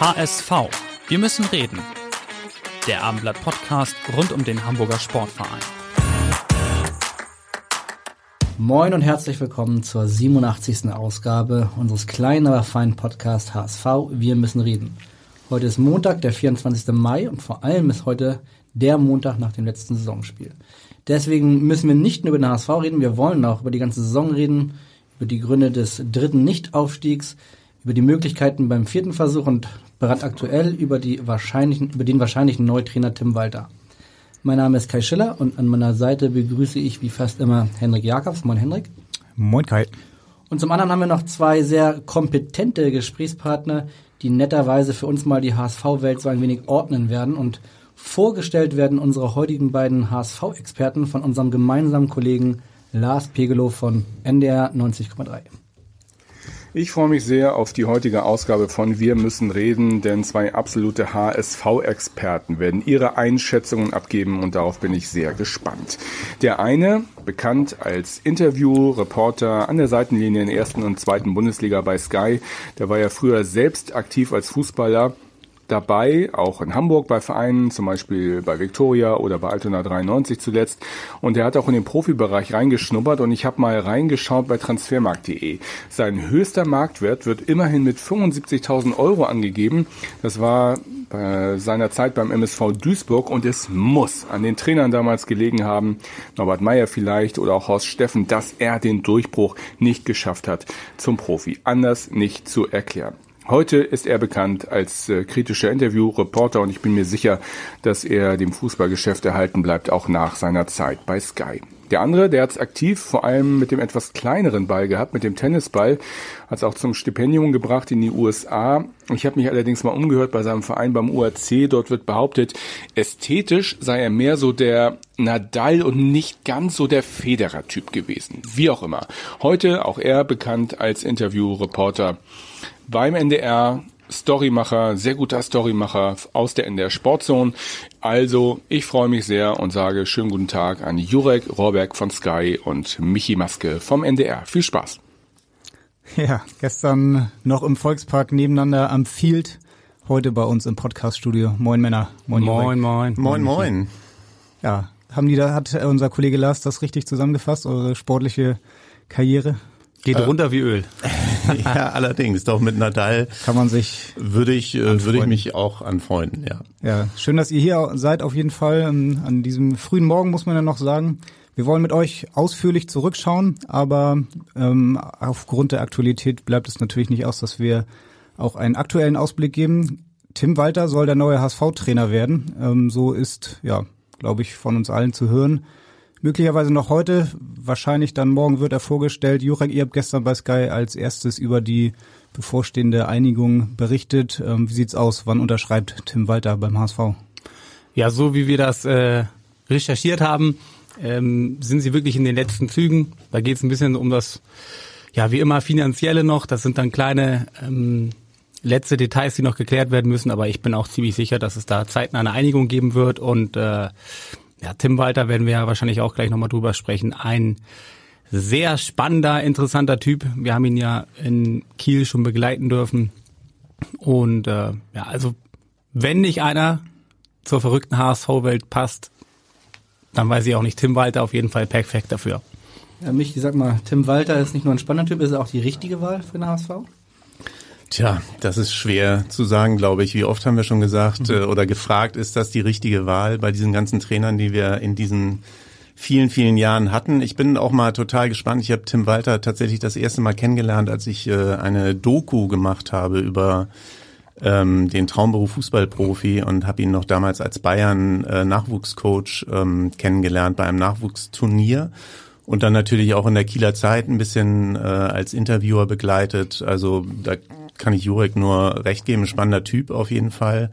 HSV. Wir müssen reden. Der Abendblatt Podcast rund um den Hamburger Sportverein. Moin und herzlich willkommen zur 87. Ausgabe unseres kleinen, aber feinen Podcasts HSV. Wir müssen reden. Heute ist Montag, der 24. Mai und vor allem ist heute der Montag nach dem letzten Saisonspiel. Deswegen müssen wir nicht nur über den HSV reden, wir wollen auch über die ganze Saison reden, über die Gründe des dritten Nichtaufstiegs, über die Möglichkeiten beim vierten Versuch und brandaktuell über, die wahrscheinlichen, über den wahrscheinlichen Neutrainer Tim Walter. Mein Name ist Kai Schiller und an meiner Seite begrüße ich wie fast immer Henrik Jakobs. Moin Henrik. Moin Kai. Und zum anderen haben wir noch zwei sehr kompetente Gesprächspartner, die netterweise für uns mal die HSV-Welt so ein wenig ordnen werden. Und vorgestellt werden unsere heutigen beiden HSV-Experten von unserem gemeinsamen Kollegen Lars Pegelow von NDR 90,3. Ich freue mich sehr auf die heutige Ausgabe von Wir müssen reden, denn zwei absolute HSV-Experten werden ihre Einschätzungen abgeben und darauf bin ich sehr gespannt. Der eine, bekannt als Interview-Reporter an der Seitenlinie in der ersten und zweiten Bundesliga bei Sky, der war ja früher selbst aktiv als Fußballer dabei, auch in Hamburg bei Vereinen, zum Beispiel bei Victoria oder bei Altona 93 zuletzt. Und er hat auch in den Profibereich reingeschnuppert und ich habe mal reingeschaut bei transfermarkt.de. Sein höchster Marktwert wird immerhin mit 75.000 Euro angegeben. Das war bei seiner Zeit beim MSV Duisburg und es muss an den Trainern damals gelegen haben, Norbert Meyer vielleicht oder auch Horst Steffen, dass er den Durchbruch nicht geschafft hat zum Profi. Anders nicht zu erklären. Heute ist er bekannt als äh, kritischer Interviewreporter und ich bin mir sicher, dass er dem Fußballgeschäft erhalten bleibt, auch nach seiner Zeit bei Sky. Der andere, der hat es aktiv vor allem mit dem etwas kleineren Ball gehabt, mit dem Tennisball, hat es auch zum Stipendium gebracht in die USA. Ich habe mich allerdings mal umgehört bei seinem Verein beim UAC. Dort wird behauptet, ästhetisch sei er mehr so der Nadal und nicht ganz so der Federer-Typ gewesen. Wie auch immer. Heute auch er bekannt als Interviewreporter beim NDR. Storymacher, sehr guter Storymacher aus der NDR Sportzone. Also, ich freue mich sehr und sage schönen guten Tag an Jurek Rohrberg von Sky und Michi Maske vom NDR. Viel Spaß. Ja, gestern noch im Volkspark nebeneinander am Field, heute bei uns im Podcaststudio. Moin Männer. Moin, moin, moin. Moin, moin. Ja, haben die da, hat unser Kollege Lars das richtig zusammengefasst, eure sportliche Karriere? Geht äh, runter wie Öl. ja, allerdings. Doch mit Nadal kann man sich würde ich äh, würde ich mich auch anfreunden. Ja. Ja, schön, dass ihr hier seid. Auf jeden Fall an diesem frühen Morgen muss man ja noch sagen. Wir wollen mit euch ausführlich zurückschauen, aber ähm, aufgrund der Aktualität bleibt es natürlich nicht aus, dass wir auch einen aktuellen Ausblick geben. Tim Walter soll der neue HSV-Trainer werden. Ähm, so ist, ja, glaube ich, von uns allen zu hören möglicherweise noch heute, wahrscheinlich dann morgen wird er vorgestellt. Jurek, ihr habt gestern bei Sky als erstes über die bevorstehende Einigung berichtet. Ähm, wie sieht's aus? Wann unterschreibt Tim Walter beim HSV? Ja, so wie wir das äh, recherchiert haben, ähm, sind sie wirklich in den letzten Zügen. Da geht es ein bisschen um das, ja, wie immer finanzielle noch. Das sind dann kleine ähm, letzte Details, die noch geklärt werden müssen. Aber ich bin auch ziemlich sicher, dass es da zeitnah eine Einigung geben wird und äh, ja, Tim Walter werden wir ja wahrscheinlich auch gleich nochmal drüber sprechen. Ein sehr spannender, interessanter Typ. Wir haben ihn ja in Kiel schon begleiten dürfen. Und äh, ja, also wenn nicht einer zur verrückten HSV-Welt passt, dann weiß ich auch nicht. Tim Walter auf jeden Fall perfekt dafür. Ja, mich, sag mal, Tim Walter ist nicht nur ein spannender Typ, ist er auch die richtige Wahl für den HSV? Tja, das ist schwer zu sagen, glaube ich. Wie oft haben wir schon gesagt mhm. äh, oder gefragt, ist das die richtige Wahl bei diesen ganzen Trainern, die wir in diesen vielen, vielen Jahren hatten. Ich bin auch mal total gespannt. Ich habe Tim Walter tatsächlich das erste Mal kennengelernt, als ich äh, eine Doku gemacht habe über ähm, den Traumberuf Fußballprofi und habe ihn noch damals als Bayern äh, Nachwuchscoach ähm, kennengelernt bei einem Nachwuchsturnier. Und dann natürlich auch in der Kieler Zeit ein bisschen äh, als Interviewer begleitet. Also da kann ich Jurek nur recht geben, spannender Typ auf jeden Fall.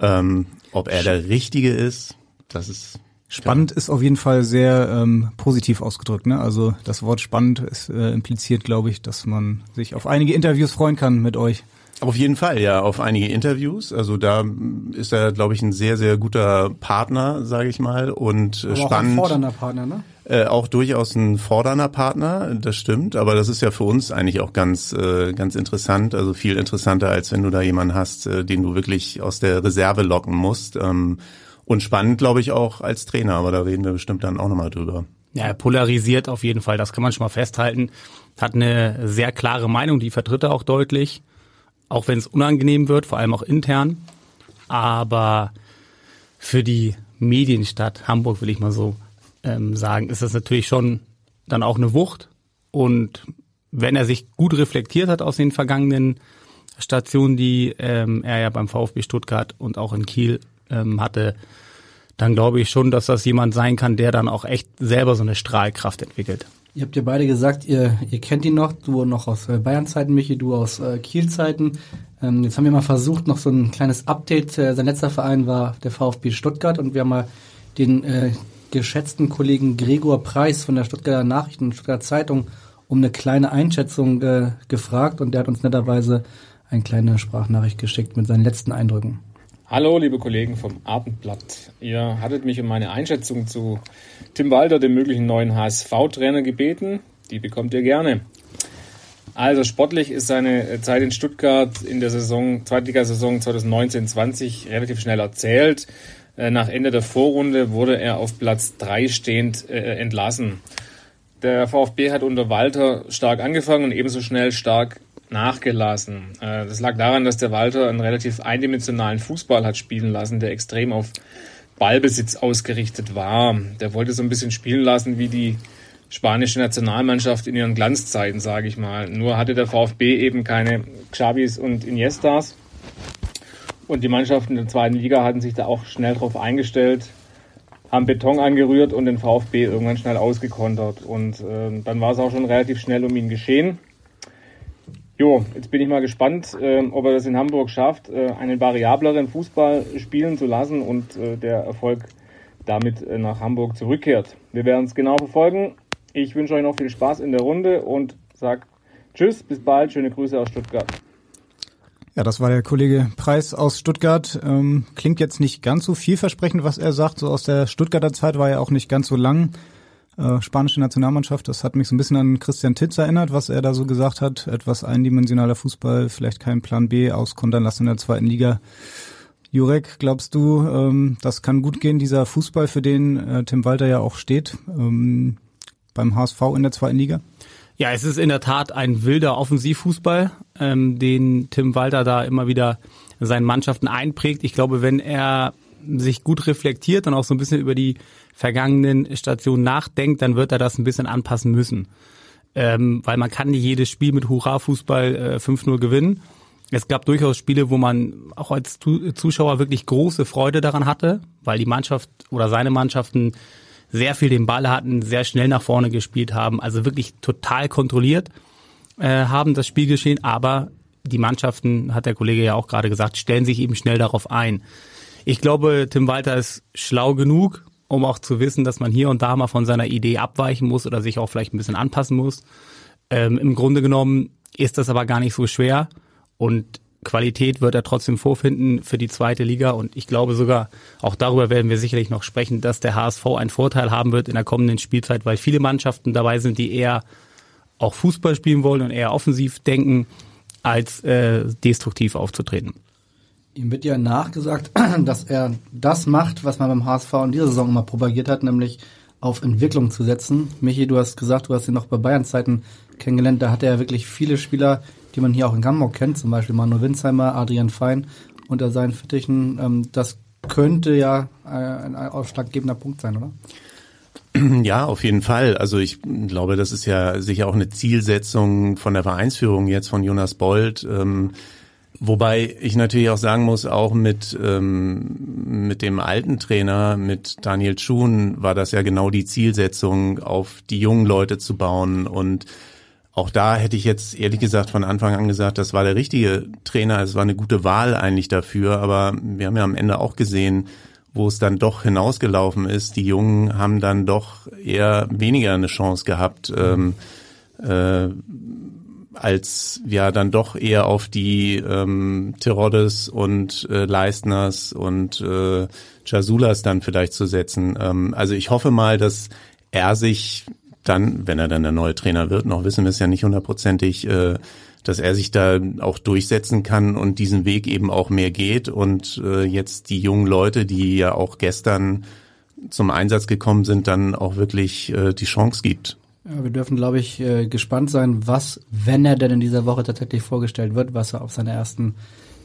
Ähm, ob er der Richtige ist, das ist Spannend ist auf jeden Fall sehr ähm, positiv ausgedrückt. Ne? Also das Wort spannend ist äh, impliziert, glaube ich, dass man sich auf einige Interviews freuen kann mit euch. Auf jeden Fall, ja, auf einige Interviews. Also da ist er, glaube ich, ein sehr, sehr guter Partner, sage ich mal, und äh, Aber spannend. Auch ein fordernder Partner, ne? Äh, auch durchaus ein fordernder Partner, das stimmt. Aber das ist ja für uns eigentlich auch ganz, äh, ganz interessant. Also viel interessanter, als wenn du da jemanden hast, äh, den du wirklich aus der Reserve locken musst. Ähm, und spannend, glaube ich, auch als Trainer. Aber da reden wir bestimmt dann auch nochmal drüber. Ja, er polarisiert auf jeden Fall. Das kann man schon mal festhalten. Hat eine sehr klare Meinung, die vertritt er auch deutlich. Auch wenn es unangenehm wird, vor allem auch intern. Aber für die Medienstadt Hamburg, will ich mal so ähm, sagen, ist das natürlich schon dann auch eine Wucht. Und wenn er sich gut reflektiert hat aus den vergangenen Stationen, die ähm, er ja beim VfB Stuttgart und auch in Kiel ähm, hatte, dann glaube ich schon, dass das jemand sein kann, der dann auch echt selber so eine Strahlkraft entwickelt. Ihr habt ja beide gesagt, ihr, ihr kennt ihn noch, du noch aus äh, Bayern-Zeiten, Michi, du aus äh, Kiel-Zeiten. Ähm, jetzt haben wir mal versucht, noch so ein kleines Update. Äh, sein letzter Verein war der VfB Stuttgart und wir haben mal den äh, geschätzten Kollegen Gregor Preis von der Stuttgarter Nachrichten und Stuttgarter Zeitung um eine kleine Einschätzung äh, gefragt und der hat uns netterweise eine kleine Sprachnachricht geschickt mit seinen letzten Eindrücken. Hallo, liebe Kollegen vom Abendblatt. Ihr hattet mich um meine Einschätzung zu Tim Walter, dem möglichen neuen HSV-Trainer, gebeten. Die bekommt ihr gerne. Also sportlich ist seine Zeit in Stuttgart in der Saison, Zweitligasaison 2019-20 relativ schnell erzählt. Äh, nach Ende der Vorrunde wurde er auf Platz 3 stehend äh, entlassen. Der VfB hat unter Walter stark angefangen und ebenso schnell stark nachgelassen. Äh, das lag daran, dass der Walter einen relativ eindimensionalen Fußball hat spielen lassen, der extrem auf Ballbesitz ausgerichtet war. Der wollte so ein bisschen spielen lassen wie die spanische Nationalmannschaft in ihren Glanzzeiten, sage ich mal. Nur hatte der VfB eben keine Xabis und Iniestas. Und die Mannschaften der zweiten Liga hatten sich da auch schnell drauf eingestellt, haben Beton angerührt und den VfB irgendwann schnell ausgekontert. Und äh, dann war es auch schon relativ schnell um ihn geschehen. Jo, jetzt bin ich mal gespannt, äh, ob er das in Hamburg schafft, äh, einen variableren Fußball spielen zu lassen und äh, der Erfolg damit äh, nach Hamburg zurückkehrt. Wir werden es genau verfolgen. Ich wünsche euch noch viel Spaß in der Runde und sage Tschüss, bis bald, schöne Grüße aus Stuttgart. Ja, das war der Kollege Preis aus Stuttgart. Ähm, klingt jetzt nicht ganz so vielversprechend, was er sagt. So aus der Stuttgarter Zeit war er auch nicht ganz so lang äh, spanische Nationalmannschaft. Das hat mich so ein bisschen an Christian Titz erinnert, was er da so gesagt hat. Etwas eindimensionaler Fußball, vielleicht kein Plan B, auskontern lassen in der zweiten Liga. Jurek, glaubst du, ähm, das kann gut gehen, dieser Fußball, für den äh, Tim Walter ja auch steht, ähm, beim HSV in der zweiten Liga? Ja, es ist in der Tat ein wilder Offensivfußball, ähm, den Tim Walter da immer wieder seinen Mannschaften einprägt. Ich glaube, wenn er sich gut reflektiert und auch so ein bisschen über die vergangenen Stationen nachdenkt, dann wird er das ein bisschen anpassen müssen. Ähm, weil man kann nicht jedes Spiel mit Hurra-Fußball äh, 5-0 gewinnen. Es gab durchaus Spiele, wo man auch als Zuschauer wirklich große Freude daran hatte, weil die Mannschaft oder seine Mannschaften sehr viel den Ball hatten, sehr schnell nach vorne gespielt haben, also wirklich total kontrolliert äh, haben das Spielgeschehen, aber die Mannschaften, hat der Kollege ja auch gerade gesagt, stellen sich eben schnell darauf ein. Ich glaube, Tim Walter ist schlau genug, um auch zu wissen, dass man hier und da mal von seiner Idee abweichen muss oder sich auch vielleicht ein bisschen anpassen muss. Ähm, Im Grunde genommen ist das aber gar nicht so schwer und Qualität wird er trotzdem vorfinden für die zweite Liga und ich glaube sogar, auch darüber werden wir sicherlich noch sprechen, dass der HSV einen Vorteil haben wird in der kommenden Spielzeit, weil viele Mannschaften dabei sind, die eher auch Fußball spielen wollen und eher offensiv denken, als äh, destruktiv aufzutreten. Ihm wird ja nachgesagt, dass er das macht, was man beim HSV in dieser Saison immer propagiert hat, nämlich auf Entwicklung zu setzen. Michi, du hast gesagt, du hast ihn noch bei Bayern-Zeiten kennengelernt. Da hat er wirklich viele Spieler, die man hier auch in Hamburg kennt, zum Beispiel Manuel Winsheimer, Adrian Fein unter seinen Fittichen. Ähm, das könnte ja ein ausschlaggebender Punkt sein, oder? Ja, auf jeden Fall. Also ich glaube, das ist ja sicher auch eine Zielsetzung von der Vereinsführung jetzt von Jonas Bold. Ähm, Wobei ich natürlich auch sagen muss, auch mit, ähm, mit dem alten Trainer, mit Daniel Schuhn, war das ja genau die Zielsetzung, auf die jungen Leute zu bauen. Und auch da hätte ich jetzt ehrlich gesagt von Anfang an gesagt, das war der richtige Trainer, es war eine gute Wahl eigentlich dafür. Aber wir haben ja am Ende auch gesehen, wo es dann doch hinausgelaufen ist. Die Jungen haben dann doch eher weniger eine Chance gehabt. Ähm, äh, als ja dann doch eher auf die ähm, Teroddes und äh, Leistners und äh, Jasulas dann vielleicht zu setzen. Ähm, also ich hoffe mal, dass er sich dann, wenn er dann der neue Trainer wird, noch wissen wir es ja nicht hundertprozentig, äh, dass er sich da auch durchsetzen kann und diesen Weg eben auch mehr geht und äh, jetzt die jungen Leute, die ja auch gestern zum Einsatz gekommen sind, dann auch wirklich äh, die Chance gibt. Ja, wir dürfen, glaube ich, äh, gespannt sein, was, wenn er denn in dieser Woche tatsächlich vorgestellt wird, was er auf seiner ersten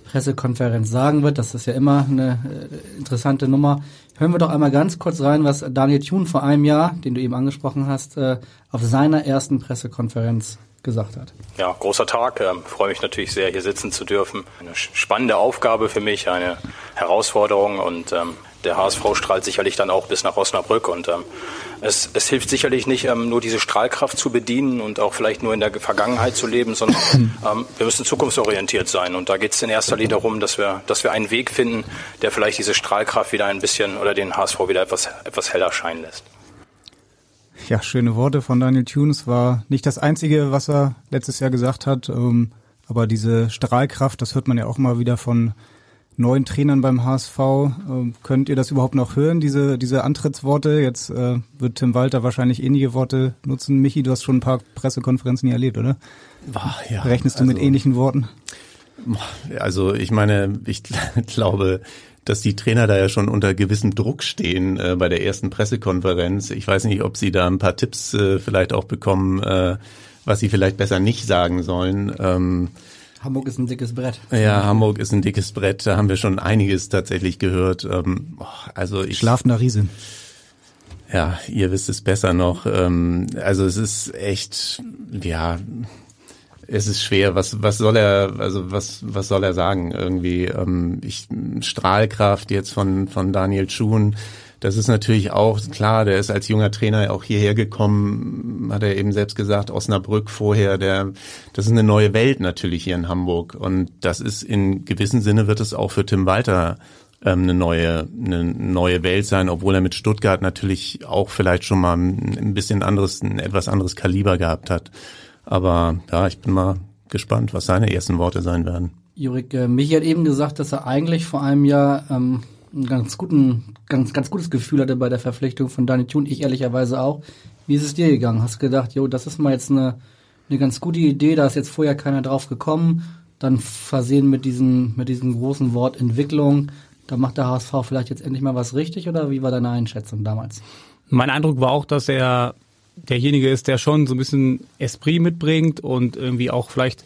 Pressekonferenz sagen wird. Das ist ja immer eine äh, interessante Nummer. Hören wir doch einmal ganz kurz rein, was Daniel Thun vor einem Jahr, den du eben angesprochen hast, äh, auf seiner ersten Pressekonferenz gesagt hat. Ja, großer Tag. Ähm, freue mich natürlich sehr, hier sitzen zu dürfen. Eine spannende Aufgabe für mich, eine Herausforderung und ähm, der HSV strahlt sicherlich dann auch bis nach Osnabrück und ähm, es, es hilft sicherlich nicht, ähm, nur diese Strahlkraft zu bedienen und auch vielleicht nur in der Vergangenheit zu leben, sondern ähm, wir müssen zukunftsorientiert sein und da geht es in erster Linie darum, dass wir, dass wir einen Weg finden, der vielleicht diese Strahlkraft wieder ein bisschen oder den HSV wieder etwas, etwas heller scheinen lässt. Ja, schöne Worte von Daniel Thune. Es war nicht das Einzige, was er letztes Jahr gesagt hat, ähm, aber diese Strahlkraft, das hört man ja auch mal wieder von neuen Trainern beim HSV. Äh, könnt ihr das überhaupt noch hören, diese, diese Antrittsworte? Jetzt äh, wird Tim Walter wahrscheinlich ähnliche Worte nutzen. Michi, du hast schon ein paar Pressekonferenzen hier erlebt, oder? Ach, ja, Rechnest du also, mit ähnlichen Worten? Also ich meine, ich glaube, dass die Trainer da ja schon unter gewissem Druck stehen äh, bei der ersten Pressekonferenz. Ich weiß nicht, ob sie da ein paar Tipps äh, vielleicht auch bekommen, äh, was sie vielleicht besser nicht sagen sollen. Ähm, Hamburg ist ein dickes Brett. Ja, Hamburg ist ein dickes Brett. Da haben wir schon einiges tatsächlich gehört. Ähm, also ich, Schlafender Riese. Ja, ihr wisst es besser noch. Ähm, also es ist echt, ja, es ist schwer. Was was soll er also was was soll er sagen irgendwie? Ähm, ich Strahlkraft jetzt von von Daniel Schuhn das ist natürlich auch klar, der ist als junger Trainer auch hierher gekommen, hat er eben selbst gesagt, Osnabrück vorher, der, das ist eine neue Welt natürlich hier in Hamburg. Und das ist in gewissem Sinne wird es auch für Tim Walter ähm, eine neue, eine neue Welt sein, obwohl er mit Stuttgart natürlich auch vielleicht schon mal ein bisschen anderes, ein etwas anderes Kaliber gehabt hat. Aber ja, ich bin mal gespannt, was seine ersten Worte sein werden. Jurik, äh, Michi hat eben gesagt, dass er eigentlich vor einem Jahr ähm, ein ganz guten, ganz, ganz gutes Gefühl hatte bei der Verpflichtung von Dani Thun, ich ehrlicherweise auch. Wie ist es dir gegangen? Hast du gedacht, jo, das ist mal jetzt eine, eine ganz gute Idee, da ist jetzt vorher keiner drauf gekommen, dann versehen mit diesem, mit diesem großen Wort Entwicklung, da macht der HSV vielleicht jetzt endlich mal was richtig oder wie war deine Einschätzung damals? Mein Eindruck war auch, dass er derjenige ist, der schon so ein bisschen Esprit mitbringt und irgendwie auch vielleicht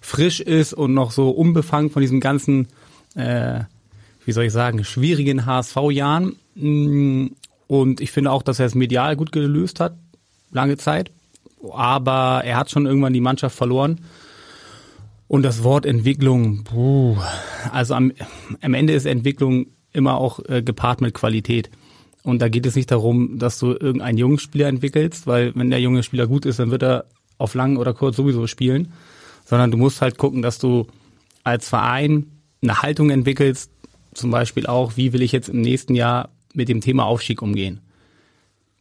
frisch ist und noch so unbefangen von diesem ganzen äh, wie soll ich sagen, schwierigen HSV-Jahren. Mm, und ich finde auch, dass er es medial gut gelöst hat, lange Zeit. Aber er hat schon irgendwann die Mannschaft verloren. Und das Wort Entwicklung, puh, also am, am Ende ist Entwicklung immer auch äh, gepaart mit Qualität. Und da geht es nicht darum, dass du irgendeinen jungen Spieler entwickelst, weil wenn der junge Spieler gut ist, dann wird er auf lang oder kurz sowieso spielen, sondern du musst halt gucken, dass du als Verein eine Haltung entwickelst, zum Beispiel auch, wie will ich jetzt im nächsten Jahr mit dem Thema Aufstieg umgehen?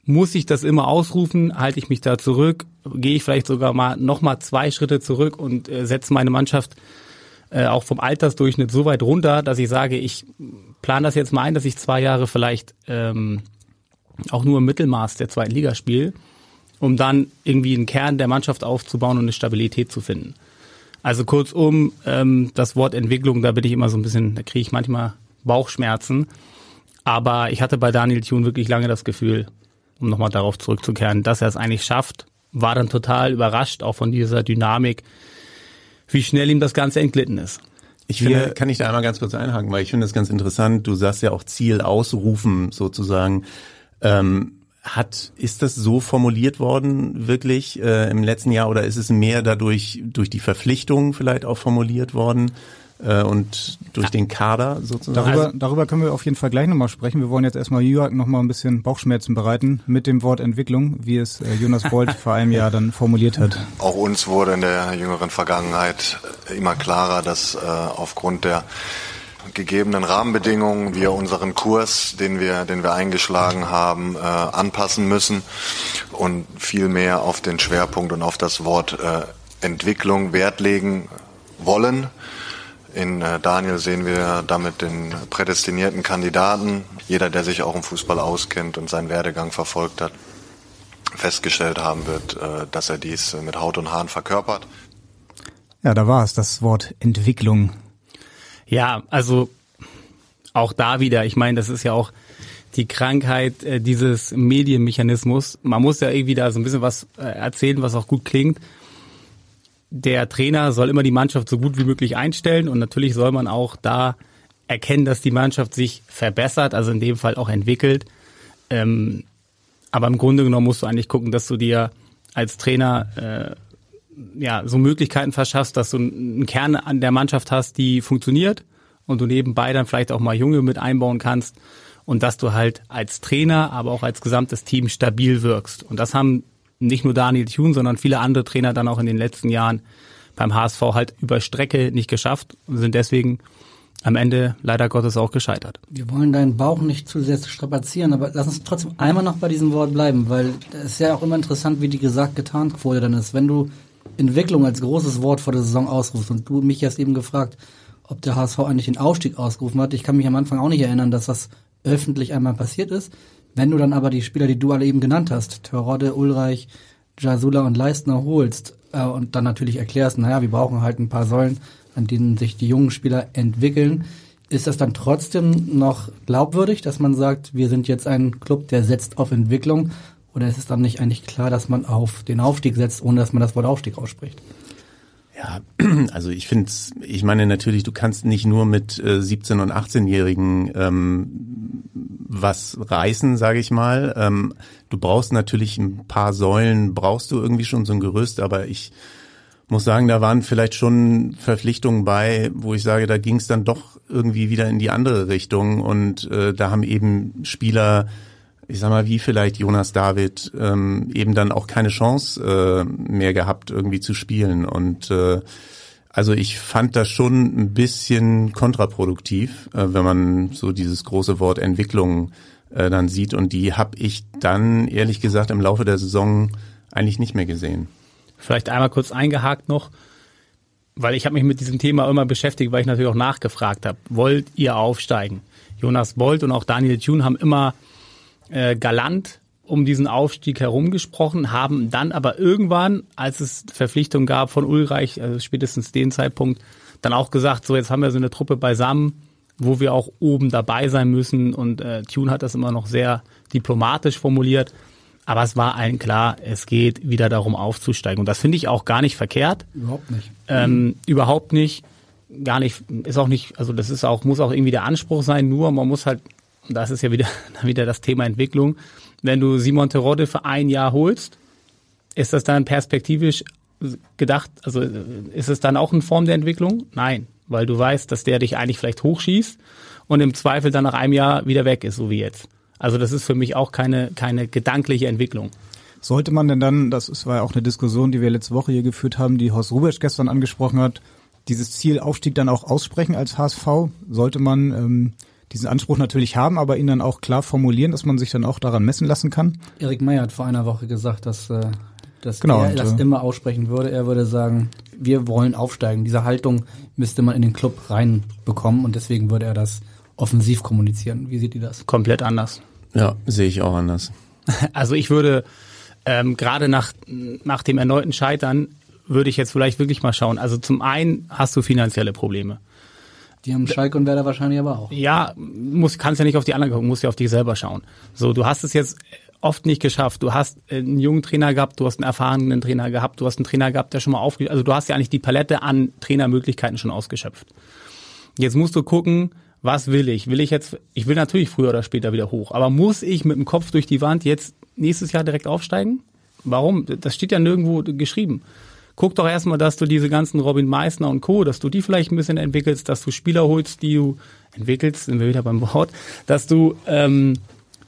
Muss ich das immer ausrufen? Halte ich mich da zurück? Gehe ich vielleicht sogar mal noch mal zwei Schritte zurück und äh, setze meine Mannschaft äh, auch vom Altersdurchschnitt so weit runter, dass ich sage, ich plane das jetzt mal ein, dass ich zwei Jahre vielleicht ähm, auch nur im Mittelmaß der zweiten Liga spiele, um dann irgendwie einen Kern der Mannschaft aufzubauen und eine Stabilität zu finden. Also kurzum, ähm, das Wort Entwicklung, da bin ich immer so ein bisschen, da kriege ich manchmal Bauchschmerzen. Aber ich hatte bei Daniel Thune wirklich lange das Gefühl, um nochmal darauf zurückzukehren, dass er es eigentlich schafft, war dann total überrascht auch von dieser Dynamik, wie schnell ihm das Ganze entglitten ist. Ich finde, kann ich da einmal ganz kurz einhaken, weil ich finde das ganz interessant. Du sagst ja auch Ziel ausrufen sozusagen. Ähm, hat, ist das so formuliert worden wirklich äh, im letzten Jahr oder ist es mehr dadurch durch die Verpflichtung vielleicht auch formuliert worden? Äh, und durch den Kader sozusagen. Darüber, darüber können wir auf jeden Fall gleich nochmal sprechen. Wir wollen jetzt erstmal Jörg nochmal ein bisschen Bauchschmerzen bereiten mit dem Wort Entwicklung, wie es äh, Jonas Bolt vor einem Jahr dann formuliert hat. Auch uns wurde in der jüngeren Vergangenheit immer klarer, dass äh, aufgrund der gegebenen Rahmenbedingungen wir unseren Kurs, den wir, den wir eingeschlagen haben, äh, anpassen müssen und viel mehr auf den Schwerpunkt und auf das Wort äh, Entwicklung Wert legen wollen. In äh, Daniel sehen wir damit den prädestinierten Kandidaten. Jeder, der sich auch im Fußball auskennt und seinen Werdegang verfolgt hat, festgestellt haben wird, äh, dass er dies mit Haut und Haaren verkörpert. Ja, da war es, das Wort Entwicklung. Ja, also auch da wieder, ich meine, das ist ja auch die Krankheit äh, dieses Medienmechanismus. Man muss ja irgendwie da so ein bisschen was äh, erzählen, was auch gut klingt der Trainer soll immer die Mannschaft so gut wie möglich einstellen und natürlich soll man auch da erkennen, dass die Mannschaft sich verbessert, also in dem Fall auch entwickelt. Ähm, aber im Grunde genommen musst du eigentlich gucken, dass du dir als Trainer äh, ja so Möglichkeiten verschaffst, dass du einen Kern an der Mannschaft hast, die funktioniert und du nebenbei dann vielleicht auch mal Junge mit einbauen kannst und dass du halt als Trainer, aber auch als gesamtes Team stabil wirkst. Und das haben nicht nur Daniel Thun, sondern viele andere Trainer dann auch in den letzten Jahren beim HSV halt über Strecke nicht geschafft und sind deswegen am Ende leider Gottes auch gescheitert. Wir wollen deinen Bauch nicht zu sehr strapazieren, aber lass uns trotzdem einmal noch bei diesem Wort bleiben, weil es ist ja auch immer interessant, wie die gesagt getan Quote dann ist. Wenn du Entwicklung als großes Wort vor der Saison ausrufst und du mich hast eben gefragt, ob der HSV eigentlich den Aufstieg ausgerufen hat. Ich kann mich am Anfang auch nicht erinnern, dass das öffentlich einmal passiert ist. Wenn du dann aber die Spieler, die du alle eben genannt hast, Terodde, Ulreich, Jasula und Leistner holst äh, und dann natürlich erklärst, naja, wir brauchen halt ein paar Säulen, an denen sich die jungen Spieler entwickeln, ist das dann trotzdem noch glaubwürdig, dass man sagt, wir sind jetzt ein Club, der setzt auf Entwicklung? Oder ist es dann nicht eigentlich klar, dass man auf den Aufstieg setzt, ohne dass man das Wort Aufstieg ausspricht? Ja, also ich finde, ich meine natürlich, du kannst nicht nur mit äh, 17- und 18-Jährigen ähm, was reißen, sage ich mal. Ähm, du brauchst natürlich ein paar Säulen, brauchst du irgendwie schon so ein Gerüst, aber ich muss sagen, da waren vielleicht schon Verpflichtungen bei, wo ich sage, da ging es dann doch irgendwie wieder in die andere Richtung und äh, da haben eben Spieler ich sag mal, wie vielleicht Jonas David ähm, eben dann auch keine Chance äh, mehr gehabt, irgendwie zu spielen. Und äh, also ich fand das schon ein bisschen kontraproduktiv, äh, wenn man so dieses große Wort Entwicklung äh, dann sieht. Und die habe ich dann ehrlich gesagt im Laufe der Saison eigentlich nicht mehr gesehen. Vielleicht einmal kurz eingehakt noch, weil ich habe mich mit diesem Thema immer beschäftigt, weil ich natürlich auch nachgefragt habe. Wollt ihr aufsteigen? Jonas Bolt und auch Daniel Thune haben immer äh, galant um diesen Aufstieg herumgesprochen, haben dann aber irgendwann, als es Verpflichtungen gab von Ulreich, also spätestens den Zeitpunkt, dann auch gesagt, so jetzt haben wir so eine Truppe beisammen, wo wir auch oben dabei sein müssen. Und äh, Tune hat das immer noch sehr diplomatisch formuliert. Aber es war allen klar, es geht wieder darum aufzusteigen. Und das finde ich auch gar nicht verkehrt. Überhaupt nicht. Ähm, mhm. Überhaupt nicht. Gar nicht, ist auch nicht, also das ist auch, muss auch irgendwie der Anspruch sein, nur man muss halt das ist ja wieder, wieder das Thema Entwicklung, wenn du Simon Terodde für ein Jahr holst, ist das dann perspektivisch gedacht, also ist es dann auch eine Form der Entwicklung? Nein, weil du weißt, dass der dich eigentlich vielleicht hochschießt und im Zweifel dann nach einem Jahr wieder weg ist, so wie jetzt. Also das ist für mich auch keine, keine gedankliche Entwicklung. Sollte man denn dann, das war ja auch eine Diskussion, die wir letzte Woche hier geführt haben, die Horst Rubesch gestern angesprochen hat, dieses Ziel Aufstieg dann auch aussprechen als HSV? Sollte man ähm, diesen Anspruch natürlich haben, aber ihn dann auch klar formulieren, dass man sich dann auch daran messen lassen kann. Erik Meyer hat vor einer Woche gesagt, dass, äh, dass genau, er und, das äh, immer aussprechen würde. Er würde sagen, wir wollen aufsteigen. Diese Haltung müsste man in den Club reinbekommen und deswegen würde er das offensiv kommunizieren. Wie seht ihr das? Komplett anders. Ja, sehe ich auch anders. Also ich würde ähm, gerade nach, nach dem erneuten Scheitern würde ich jetzt vielleicht wirklich mal schauen. Also zum einen hast du finanzielle Probleme. Die haben Schalke und Werder wahrscheinlich aber auch. Ja, muss, kannst ja nicht auf die anderen gucken, musst ja auf dich selber schauen. So, du hast es jetzt oft nicht geschafft. Du hast einen jungen Trainer gehabt, du hast einen erfahrenen Trainer gehabt, du hast einen Trainer gehabt, der schon mal aufge... Also du hast ja eigentlich die Palette an Trainermöglichkeiten schon ausgeschöpft. Jetzt musst du gucken, was will ich? Will ich jetzt... Ich will natürlich früher oder später wieder hoch, aber muss ich mit dem Kopf durch die Wand jetzt nächstes Jahr direkt aufsteigen? Warum? Das steht ja nirgendwo geschrieben. Guck doch erstmal, dass du diese ganzen Robin Meissner und Co., dass du die vielleicht ein bisschen entwickelst, dass du Spieler holst, die du entwickelst, sind wir wieder beim Wort, dass du ähm,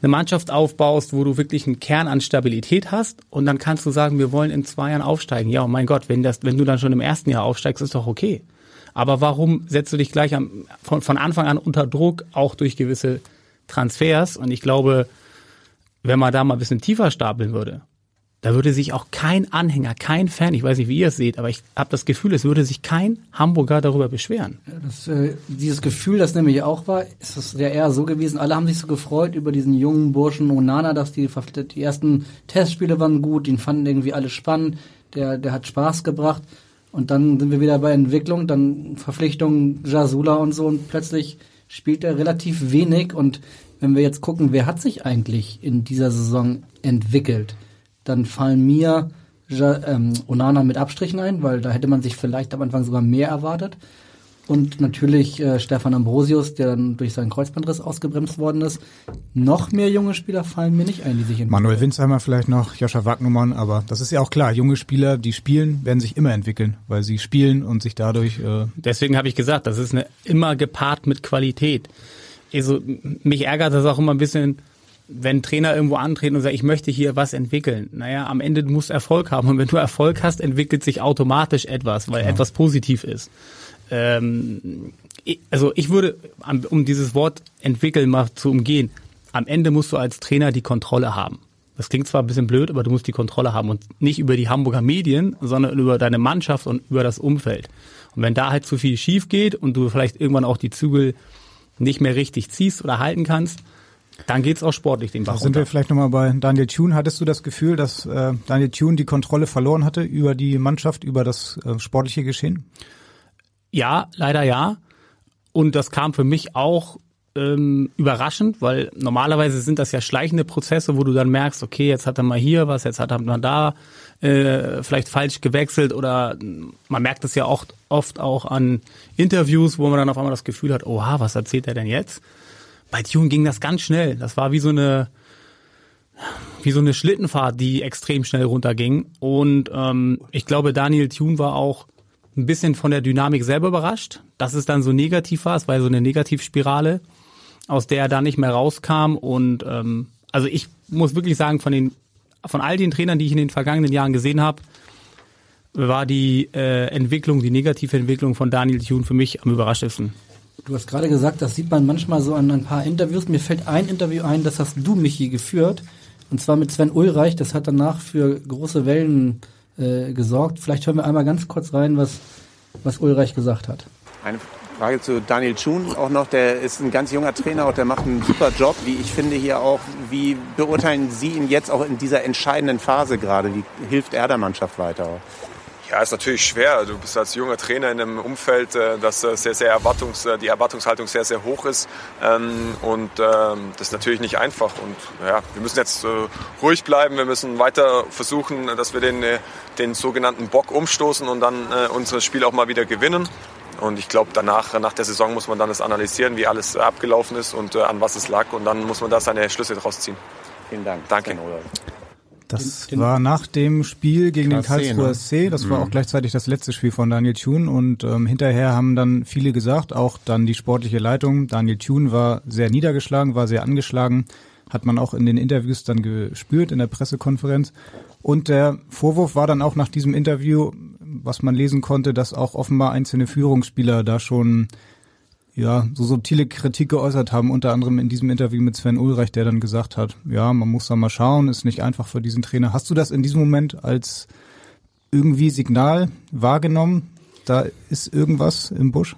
eine Mannschaft aufbaust, wo du wirklich einen Kern an Stabilität hast und dann kannst du sagen, wir wollen in zwei Jahren aufsteigen. Ja, oh mein Gott, wenn das, wenn du dann schon im ersten Jahr aufsteigst, ist doch okay. Aber warum setzt du dich gleich am, von, von Anfang an unter Druck, auch durch gewisse Transfers? Und ich glaube, wenn man da mal ein bisschen tiefer stapeln würde, da würde sich auch kein Anhänger, kein Fan, ich weiß nicht, wie ihr es seht, aber ich habe das Gefühl, es würde sich kein Hamburger darüber beschweren. Das, äh, dieses Gefühl, das nämlich auch war, ist es ja eher so gewesen, alle haben sich so gefreut über diesen jungen Burschen Onana, dass die, die ersten Testspiele waren gut, den fanden irgendwie alle spannend, der, der hat Spaß gebracht. Und dann sind wir wieder bei Entwicklung, dann Verpflichtung Jasula und so und plötzlich spielt er relativ wenig und wenn wir jetzt gucken, wer hat sich eigentlich in dieser Saison entwickelt? Dann fallen mir ja, ähm, Onana mit Abstrichen ein, weil da hätte man sich vielleicht am Anfang sogar mehr erwartet. Und natürlich äh, Stefan Ambrosius, der dann durch seinen Kreuzbandriss ausgebremst worden ist. Noch mehr junge Spieler fallen mir nicht ein, die sich entwickeln. Manuel Winsheimer vielleicht noch, Joscha Wagnumann, aber das ist ja auch klar, junge Spieler, die spielen, werden sich immer entwickeln, weil sie spielen und sich dadurch... Äh Deswegen habe ich gesagt, das ist eine, immer gepaart mit Qualität. Also mich ärgert das auch immer ein bisschen wenn Trainer irgendwo antreten und sagen, ich möchte hier was entwickeln, naja, am Ende musst du Erfolg haben. Und wenn du Erfolg hast, entwickelt sich automatisch etwas, weil ja. etwas positiv ist. Ähm, also ich würde, um dieses Wort entwickeln mal zu umgehen, am Ende musst du als Trainer die Kontrolle haben. Das klingt zwar ein bisschen blöd, aber du musst die Kontrolle haben und nicht über die Hamburger Medien, sondern über deine Mannschaft und über das Umfeld. Und wenn da halt zu viel schief geht und du vielleicht irgendwann auch die Zügel nicht mehr richtig ziehst oder halten kannst, dann geht's auch sportlich den Bach da Sind wir vielleicht nochmal bei Daniel Thune. Hattest du das Gefühl, dass äh, Daniel Thune die Kontrolle verloren hatte über die Mannschaft, über das äh, sportliche Geschehen? Ja, leider ja. Und das kam für mich auch ähm, überraschend, weil normalerweise sind das ja schleichende Prozesse, wo du dann merkst, okay, jetzt hat er mal hier was, jetzt hat er mal da äh, vielleicht falsch gewechselt oder man merkt es ja oft, oft auch an Interviews, wo man dann auf einmal das Gefühl hat, oha, was erzählt er denn jetzt? Bei Tune ging das ganz schnell. Das war wie so eine wie so eine Schlittenfahrt, die extrem schnell runterging. Und ähm, ich glaube, Daniel Thune war auch ein bisschen von der Dynamik selber überrascht, dass es dann so negativ war. Es war so eine Negativspirale, aus der er da nicht mehr rauskam. Und ähm, also ich muss wirklich sagen, von den von all den Trainern, die ich in den vergangenen Jahren gesehen habe, war die äh, Entwicklung, die negative Entwicklung von Daniel Thune für mich am überraschendsten. Du hast gerade gesagt, das sieht man manchmal so an ein paar Interviews. Mir fällt ein Interview ein, das hast du, Michi, geführt. Und zwar mit Sven Ulreich. Das hat danach für große Wellen äh, gesorgt. Vielleicht hören wir einmal ganz kurz rein, was, was Ulreich gesagt hat. Eine Frage zu Daniel Thun auch noch. Der ist ein ganz junger Trainer und der macht einen super Job, wie ich finde hier auch. Wie beurteilen Sie ihn jetzt auch in dieser entscheidenden Phase gerade? Wie hilft er der Mannschaft weiter? Ja, ist natürlich schwer. Du bist als junger Trainer in einem Umfeld, äh, das äh, sehr, sehr Erwartungs, äh, die Erwartungshaltung sehr, sehr hoch ist. Ähm, und ähm, das ist natürlich nicht einfach. Und ja, wir müssen jetzt ruhig bleiben. Wir müssen weiter versuchen, dass wir den, den sogenannten Bock umstoßen und dann unser Spiel auch mal wieder gewinnen. Und ich glaube, danach, nach der Saison muss man dann das analysieren, wie alles abgelaufen ist und an was es lag. Und dann muss man da seine Schlüsse draus ziehen. Vielen Dank. Danke. Das den, den war nach dem Spiel gegen den Karlsruher ne? SC. Das mhm. war auch gleichzeitig das letzte Spiel von Daniel Thune. Und ähm, hinterher haben dann viele gesagt, auch dann die sportliche Leitung, Daniel Thune war sehr niedergeschlagen, war sehr angeschlagen. Hat man auch in den Interviews dann gespürt, in der Pressekonferenz. Und der Vorwurf war dann auch nach diesem Interview, was man lesen konnte, dass auch offenbar einzelne Führungsspieler da schon ja, so subtile Kritik geäußert haben, unter anderem in diesem Interview mit Sven Ulreich, der dann gesagt hat, ja, man muss da mal schauen, ist nicht einfach für diesen Trainer. Hast du das in diesem Moment als irgendwie Signal wahrgenommen? Da ist irgendwas im Busch?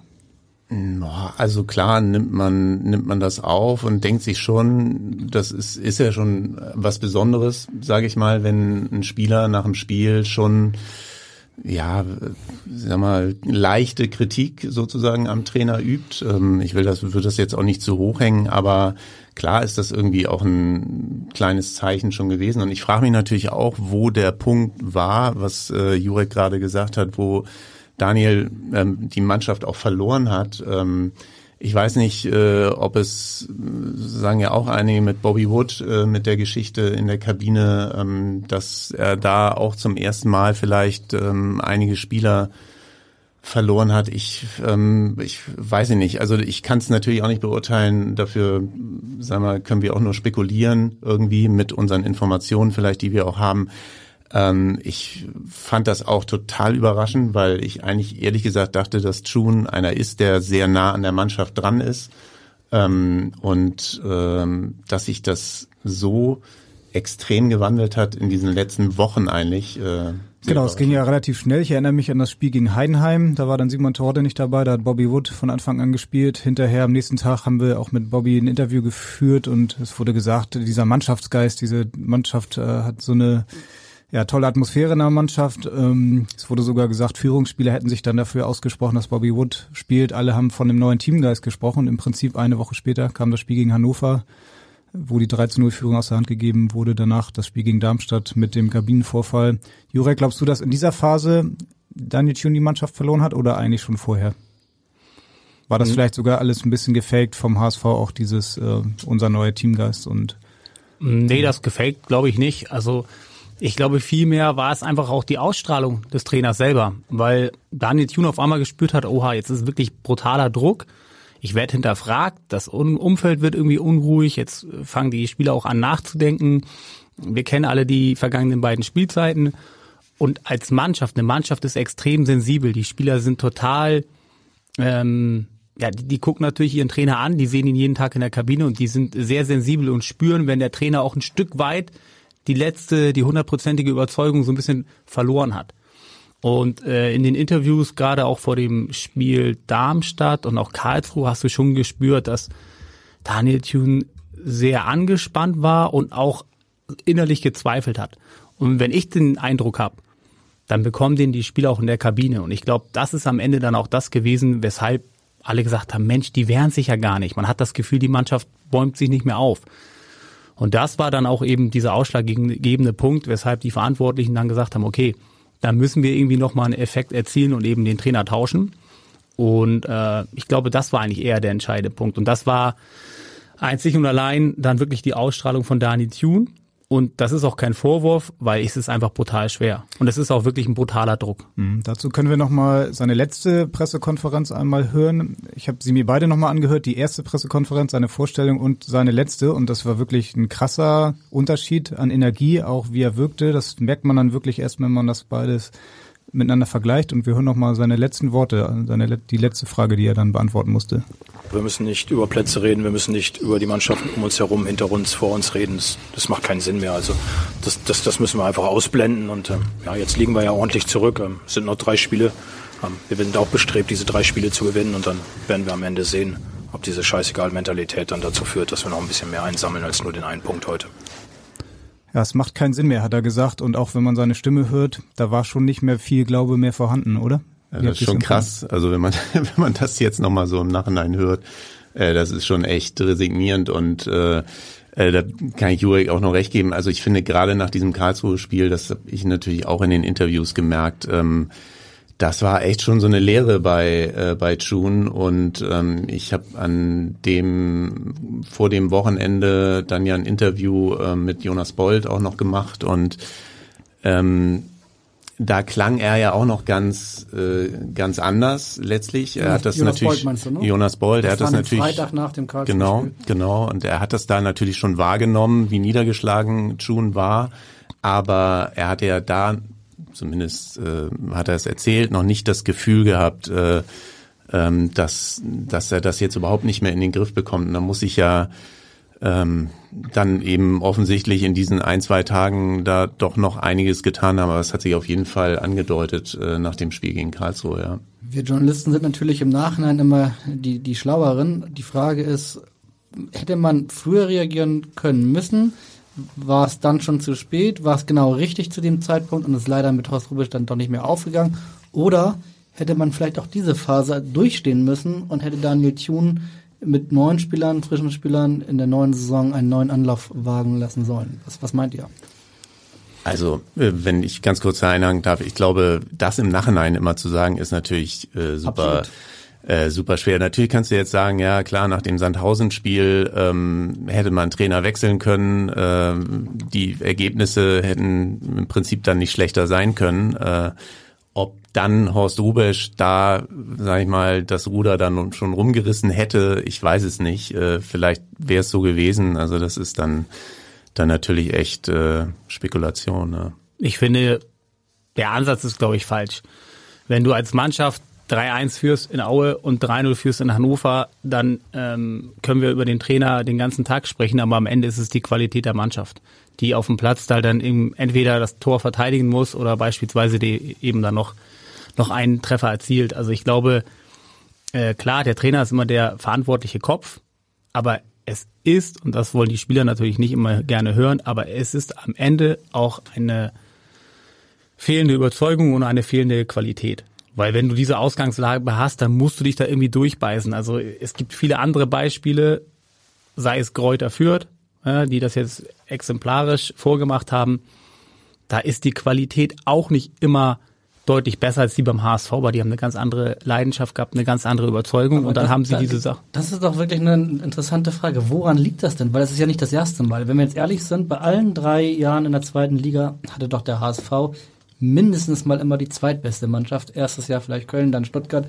Also klar nimmt man nimmt man das auf und denkt sich schon, das ist ist ja schon was Besonderes, sage ich mal, wenn ein Spieler nach dem Spiel schon ja, sag mal, leichte Kritik sozusagen am Trainer übt. Ähm, ich will das, würde das jetzt auch nicht zu hoch hängen, aber klar ist das irgendwie auch ein kleines Zeichen schon gewesen. Und ich frage mich natürlich auch, wo der Punkt war, was äh, Jurek gerade gesagt hat, wo Daniel ähm, die Mannschaft auch verloren hat. Ich weiß nicht, äh, ob es, sagen ja auch einige mit Bobby Wood, äh, mit der Geschichte in der Kabine, ähm, dass er da auch zum ersten Mal vielleicht ähm, einige Spieler verloren hat. Ich, ähm, ich weiß nicht. Also ich kann es natürlich auch nicht beurteilen. Dafür, sagen wir, können wir auch nur spekulieren irgendwie mit unseren Informationen vielleicht, die wir auch haben. Ähm, ich fand das auch total überraschend, weil ich eigentlich ehrlich gesagt dachte, dass June einer ist, der sehr nah an der Mannschaft dran ist. Ähm, und ähm, dass sich das so extrem gewandelt hat in diesen letzten Wochen eigentlich. Äh, Genau, es ging ja relativ schnell. Ich erinnere mich an das Spiel gegen Heidenheim. Da war dann Simon Torde nicht dabei. Da hat Bobby Wood von Anfang an gespielt. Hinterher am nächsten Tag haben wir auch mit Bobby ein Interview geführt und es wurde gesagt, dieser Mannschaftsgeist, diese Mannschaft äh, hat so eine ja, tolle Atmosphäre in der Mannschaft. Ähm, es wurde sogar gesagt, Führungsspieler hätten sich dann dafür ausgesprochen, dass Bobby Wood spielt. Alle haben von dem neuen Teamgeist gesprochen. Im Prinzip eine Woche später kam das Spiel gegen Hannover, wo die 13-0-Führung aus der Hand gegeben wurde. Danach das Spiel gegen Darmstadt mit dem Kabinenvorfall. Jurek, glaubst du, dass in dieser Phase Daniel Thune die Mannschaft verloren hat oder eigentlich schon vorher? War das mhm. vielleicht sogar alles ein bisschen gefaked vom HSV, auch dieses äh, unser neuer Teamgeist und Nee, das gefaked glaube ich nicht. Also ich glaube, vielmehr war es einfach auch die Ausstrahlung des Trainers selber, weil Daniel Thune auf einmal gespürt hat, oha, jetzt ist wirklich brutaler Druck. Ich werde hinterfragt, das Umfeld wird irgendwie unruhig, jetzt fangen die Spieler auch an nachzudenken. Wir kennen alle die vergangenen beiden Spielzeiten. Und als Mannschaft, eine Mannschaft ist extrem sensibel. Die Spieler sind total, ähm, ja, die, die gucken natürlich ihren Trainer an, die sehen ihn jeden Tag in der Kabine und die sind sehr sensibel und spüren, wenn der Trainer auch ein Stück weit die letzte, die hundertprozentige Überzeugung so ein bisschen verloren hat. Und äh, in den Interviews, gerade auch vor dem Spiel Darmstadt und auch Karlsruhe, hast du schon gespürt, dass Daniel Thune sehr angespannt war und auch innerlich gezweifelt hat. Und wenn ich den Eindruck habe, dann bekommen den die Spieler auch in der Kabine. Und ich glaube, das ist am Ende dann auch das gewesen, weshalb alle gesagt haben, Mensch, die wehren sich ja gar nicht. Man hat das Gefühl, die Mannschaft bäumt sich nicht mehr auf. Und das war dann auch eben dieser ausschlaggebende Punkt, weshalb die Verantwortlichen dann gesagt haben, okay, da müssen wir irgendwie nochmal einen Effekt erzielen und eben den Trainer tauschen. Und äh, ich glaube, das war eigentlich eher der entscheidende Punkt. Und das war einzig und allein dann wirklich die Ausstrahlung von Dani Thune. Und das ist auch kein Vorwurf, weil es ist einfach brutal schwer. Und es ist auch wirklich ein brutaler Druck. Mhm, dazu können wir nochmal seine letzte Pressekonferenz einmal hören. Ich habe sie mir beide nochmal angehört, die erste Pressekonferenz, seine Vorstellung und seine letzte. Und das war wirklich ein krasser Unterschied an Energie, auch wie er wirkte. Das merkt man dann wirklich erst, wenn man das beides miteinander vergleicht und wir hören nochmal seine letzten Worte, seine, die letzte Frage, die er dann beantworten musste. Wir müssen nicht über Plätze reden, wir müssen nicht über die Mannschaften um uns herum, hinter uns, vor uns reden. Das, das macht keinen Sinn mehr. Also das, das, das müssen wir einfach ausblenden. Und ähm, ja, jetzt liegen wir ja ordentlich zurück. Ähm, es sind noch drei Spiele. Ähm, wir sind auch bestrebt, diese drei Spiele zu gewinnen und dann werden wir am Ende sehen, ob diese Scheißegal-Mentalität dann dazu führt, dass wir noch ein bisschen mehr einsammeln als nur den einen Punkt heute. Ja, es macht keinen Sinn mehr, hat er gesagt. Und auch wenn man seine Stimme hört, da war schon nicht mehr viel Glaube mehr vorhanden, oder? Ja, das ist schon krass. Also wenn man, wenn man das jetzt nochmal so im Nachhinein hört, äh, das ist schon echt resignierend und äh, äh, da kann ich Jurek auch noch recht geben. Also ich finde gerade nach diesem Karlsruhe-Spiel, das habe ich natürlich auch in den Interviews gemerkt, ähm, das war echt schon so eine Lehre bei äh, bei June und ähm, ich habe an dem vor dem Wochenende dann ja ein Interview äh, mit Jonas Bold auch noch gemacht und ähm, da klang er ja auch noch ganz äh, ganz anders letztlich. Er hat das Jonas natürlich Bold du, ne? Jonas Bold, das er hat das natürlich Freitag nach dem Karlsruhe Genau, genau und er hat das da natürlich schon wahrgenommen, wie niedergeschlagen June war, aber er hatte ja da zumindest äh, hat er es erzählt, noch nicht das Gefühl gehabt, äh, ähm, dass, dass er das jetzt überhaupt nicht mehr in den Griff bekommt. Und da muss ich ja ähm, dann eben offensichtlich in diesen ein, zwei Tagen da doch noch einiges getan haben. Aber es hat sich auf jeden Fall angedeutet äh, nach dem Spiel gegen Karlsruhe, ja. Wir Journalisten sind natürlich im Nachhinein immer die, die Schlaueren. Die Frage ist, hätte man früher reagieren können müssen? War es dann schon zu spät? War es genau richtig zu dem Zeitpunkt und ist leider mit Horst Rubisch dann doch nicht mehr aufgegangen? Oder hätte man vielleicht auch diese Phase durchstehen müssen und hätte Daniel Thune mit neuen Spielern, frischen Spielern in der neuen Saison einen neuen Anlauf wagen lassen sollen? Was, was meint ihr? Also, äh, wenn ich ganz kurz einhaken darf, ich glaube, das im Nachhinein immer zu sagen, ist natürlich äh, super. Absolut äh, super schwer. Natürlich kannst du jetzt sagen, ja klar, nach dem Sandhausen-Spiel ähm, hätte man Trainer wechseln können. Ähm, die Ergebnisse hätten im Prinzip dann nicht schlechter sein können. Äh, ob dann Horst Rubesch da, sag ich mal, das Ruder dann schon rumgerissen hätte, ich weiß es nicht. Äh, vielleicht wäre es so gewesen. Also das ist dann dann natürlich echt äh, Spekulation. Ne? Ich finde, der Ansatz ist, glaube ich, falsch. Wenn du als Mannschaft 3-1 führst in Aue und 3-0 führst in Hannover, dann ähm, können wir über den Trainer den ganzen Tag sprechen, aber am Ende ist es die Qualität der Mannschaft, die auf dem Platz da dann eben entweder das Tor verteidigen muss oder beispielsweise die eben dann noch, noch einen Treffer erzielt. Also ich glaube, äh, klar, der Trainer ist immer der verantwortliche Kopf, aber es ist, und das wollen die Spieler natürlich nicht immer gerne hören, aber es ist am Ende auch eine fehlende Überzeugung und eine fehlende Qualität. Weil wenn du diese Ausgangslage hast, dann musst du dich da irgendwie durchbeißen. Also es gibt viele andere Beispiele, sei es Kräuter Fürth, die das jetzt exemplarisch vorgemacht haben. Da ist die Qualität auch nicht immer deutlich besser als die beim HSV, weil die haben eine ganz andere Leidenschaft gehabt, eine ganz andere Überzeugung Aber und dann das, haben sie diese Sache. Das ist doch wirklich eine interessante Frage. Woran liegt das denn? Weil es ist ja nicht das erste Mal. Wenn wir jetzt ehrlich sind, bei allen drei Jahren in der zweiten Liga hatte doch der HSV mindestens mal immer die zweitbeste Mannschaft. Erstes Jahr vielleicht Köln, dann Stuttgart.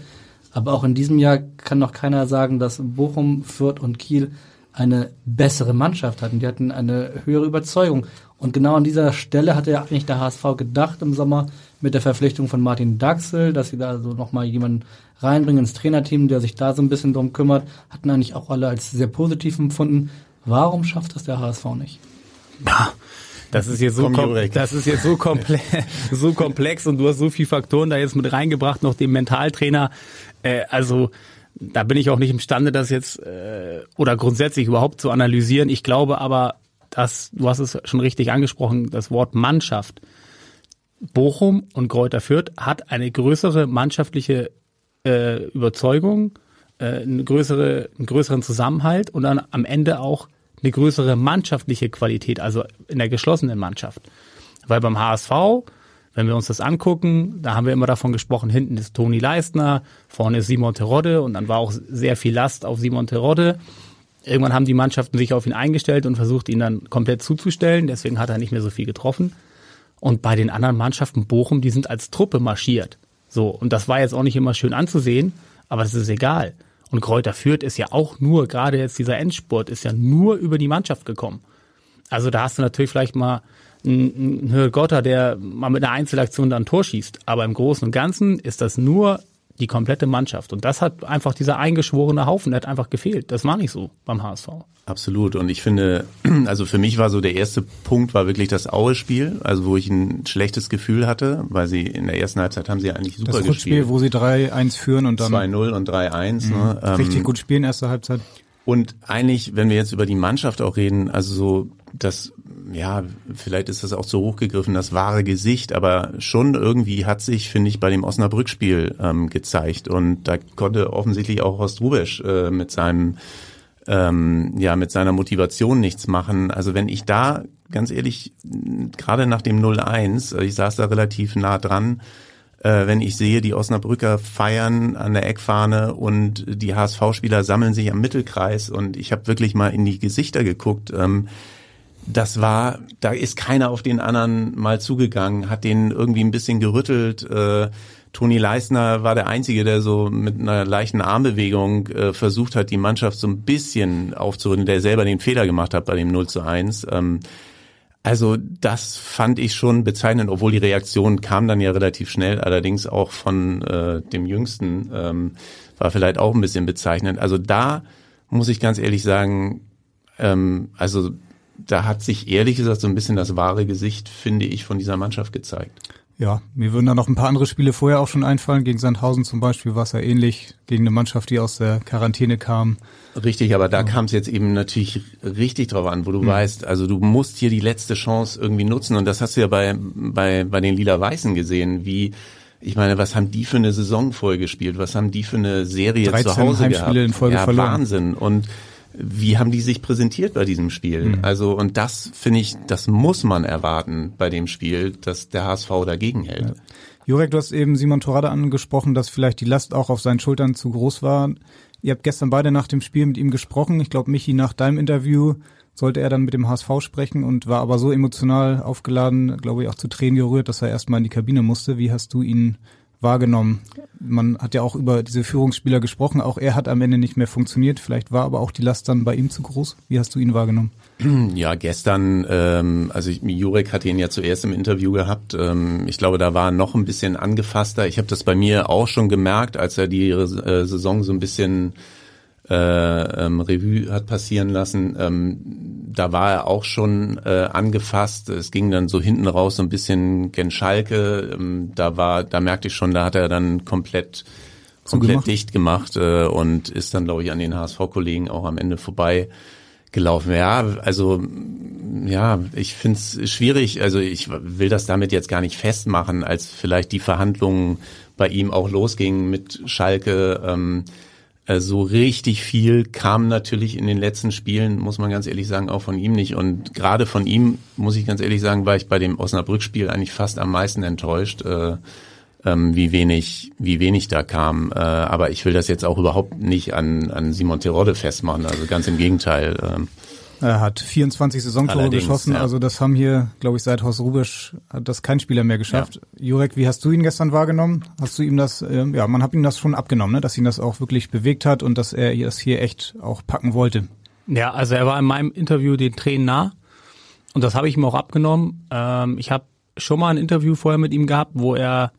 Aber auch in diesem Jahr kann noch keiner sagen, dass Bochum, Fürth und Kiel eine bessere Mannschaft hatten. Die hatten eine höhere Überzeugung. Und genau an dieser Stelle hatte ja eigentlich der HSV gedacht im Sommer mit der Verpflichtung von Martin Daxel, dass sie da so nochmal jemanden reinbringen ins Trainerteam, der sich da so ein bisschen drum kümmert. Hatten eigentlich auch alle als sehr positiv empfunden. Warum schafft das der HSV nicht? Ja, das ist jetzt so, das ist jetzt so komplex, so komplex und du hast so viele Faktoren da jetzt mit reingebracht, noch den Mentaltrainer. Äh, also da bin ich auch nicht imstande, das jetzt äh, oder grundsätzlich überhaupt zu analysieren. Ich glaube aber, dass du hast es schon richtig angesprochen, das Wort Mannschaft. Bochum und Kräuter Fürth hat eine größere mannschaftliche äh, Überzeugung, äh, eine größere, einen größeren Zusammenhalt und dann am Ende auch eine größere mannschaftliche Qualität, also in der geschlossenen Mannschaft. Weil beim HSV, wenn wir uns das angucken, da haben wir immer davon gesprochen, hinten ist Toni Leistner, vorne ist Simon Terodde und dann war auch sehr viel Last auf Simon Terodde. Irgendwann haben die Mannschaften sich auf ihn eingestellt und versucht, ihn dann komplett zuzustellen. Deswegen hat er nicht mehr so viel getroffen. Und bei den anderen Mannschaften Bochum, die sind als Truppe marschiert. So. Und das war jetzt auch nicht immer schön anzusehen, aber das ist egal. Und Kräuter Fürth ist ja auch nur, gerade jetzt dieser Endspurt, ist ja nur über die Mannschaft gekommen. Also da hast du natürlich vielleicht mal einen Hörgotter, der mal mit einer Einzelaktion dann ein Tor schießt. Aber im Großen und Ganzen ist das nur die komplette Mannschaft. Und das hat einfach dieser eingeschworene Haufen, der hat einfach gefehlt. Das war nicht so beim HSV. Absolut. Und ich finde, also für mich war so der erste Punkt war wirklich das Aue-Spiel, also wo ich ein schlechtes Gefühl hatte, weil sie in der ersten Halbzeit haben sie eigentlich super das gespielt. Das wo sie 3-1 führen und dann 2-0 und 3-1. Mhm. Ne? Richtig ähm, gut spielen erste Halbzeit. Und eigentlich, wenn wir jetzt über die Mannschaft auch reden, also so das, ja, vielleicht ist das auch zu hoch gegriffen, das wahre Gesicht, aber schon irgendwie hat sich, finde ich, bei dem Osnabrück-Spiel ähm, gezeigt. Und da konnte offensichtlich auch Horst Rubesch äh, mit seinem ähm, ja mit seiner Motivation nichts machen. Also wenn ich da ganz ehrlich gerade nach dem 0-1, ich saß da relativ nah dran, äh, wenn ich sehe, die Osnabrücker feiern an der Eckfahne und die HSV-Spieler sammeln sich am Mittelkreis und ich habe wirklich mal in die Gesichter geguckt. Ähm, das war, da ist keiner auf den anderen mal zugegangen, hat den irgendwie ein bisschen gerüttelt. Äh, Toni Leisner war der Einzige, der so mit einer leichten Armbewegung äh, versucht hat, die Mannschaft so ein bisschen aufzurütteln, der selber den Fehler gemacht hat bei dem 0 zu 1. Ähm, also das fand ich schon bezeichnend, obwohl die Reaktion kam dann ja relativ schnell, allerdings auch von äh, dem Jüngsten ähm, war vielleicht auch ein bisschen bezeichnend. Also da muss ich ganz ehrlich sagen, ähm, also da hat sich ehrlich gesagt so ein bisschen das wahre Gesicht, finde ich, von dieser Mannschaft gezeigt. Ja, mir würden da noch ein paar andere Spiele vorher auch schon einfallen. Gegen Sandhausen zum Beispiel war es ja ähnlich, gegen eine Mannschaft, die aus der Quarantäne kam. Richtig, aber da kam es jetzt eben natürlich richtig drauf an, wo du mhm. weißt, also du musst hier die letzte Chance irgendwie nutzen und das hast du ja bei, bei, bei den Lila-Weißen gesehen, wie ich meine, was haben die für eine Saison vorgespielt? Was haben die für eine Serie zu Hause Heimspiele gehabt? In Folge ja, verloren. Wahnsinn. Und wie haben die sich präsentiert bei diesem Spiel? Mhm. Also, und das finde ich, das muss man erwarten bei dem Spiel, dass der HSV dagegen hält. Jurek, du hast eben Simon Torada angesprochen, dass vielleicht die Last auch auf seinen Schultern zu groß war. Ihr habt gestern beide nach dem Spiel mit ihm gesprochen. Ich glaube, Michi, nach deinem Interview sollte er dann mit dem HSV sprechen und war aber so emotional aufgeladen, glaube ich, auch zu Tränen gerührt, dass er erstmal in die Kabine musste. Wie hast du ihn wahrgenommen? Man hat ja auch über diese Führungsspieler gesprochen. Auch er hat am Ende nicht mehr funktioniert. Vielleicht war aber auch die Last dann bei ihm zu groß. Wie hast du ihn wahrgenommen? Ja, gestern, ähm, also ich, Jurek hatte ihn ja zuerst im Interview gehabt. Ähm, ich glaube, da war er noch ein bisschen angefasster. Ich habe das bei mir auch schon gemerkt, als er die äh, Saison so ein bisschen äh, ähm, Revue hat passieren lassen. Ähm, da war er auch schon äh, angefasst. Es ging dann so hinten raus so ein bisschen gen Schalke. Ähm, da war, da merkte ich schon, da hat er dann komplett komplett gemacht. dicht gemacht äh, und ist dann, glaube ich, an den HSV-Kollegen auch am Ende vorbei gelaufen. Ja, also ja, ich finde es schwierig. Also ich will das damit jetzt gar nicht festmachen, als vielleicht die Verhandlungen bei ihm auch losgingen mit Schalke. Ähm, äh, so richtig viel kam natürlich in den letzten Spielen, muss man ganz ehrlich sagen, auch von ihm nicht. Und gerade von ihm, muss ich ganz ehrlich sagen, war ich bei dem Osnabrück-Spiel eigentlich fast am meisten enttäuscht, äh, ähm, wie wenig, wie wenig da kam. Äh, aber ich will das jetzt auch überhaupt nicht an, an Simon Terodde festmachen. Also ganz im Gegenteil. Äh, er hat 24 Saisontore Allerdings, geschossen, ja. also das haben hier, glaube ich, seit Horst Rubisch hat das kein Spieler mehr geschafft. Ja. Jurek, wie hast du ihn gestern wahrgenommen? Hast du ihm das, äh, ja, man hat ihm das schon abgenommen, ne? dass ihn das auch wirklich bewegt hat und dass er das hier echt auch packen wollte. Ja, also er war in meinem Interview den Tränen nah und das habe ich ihm auch abgenommen. Ähm, ich habe schon mal ein Interview vorher mit ihm gehabt, wo er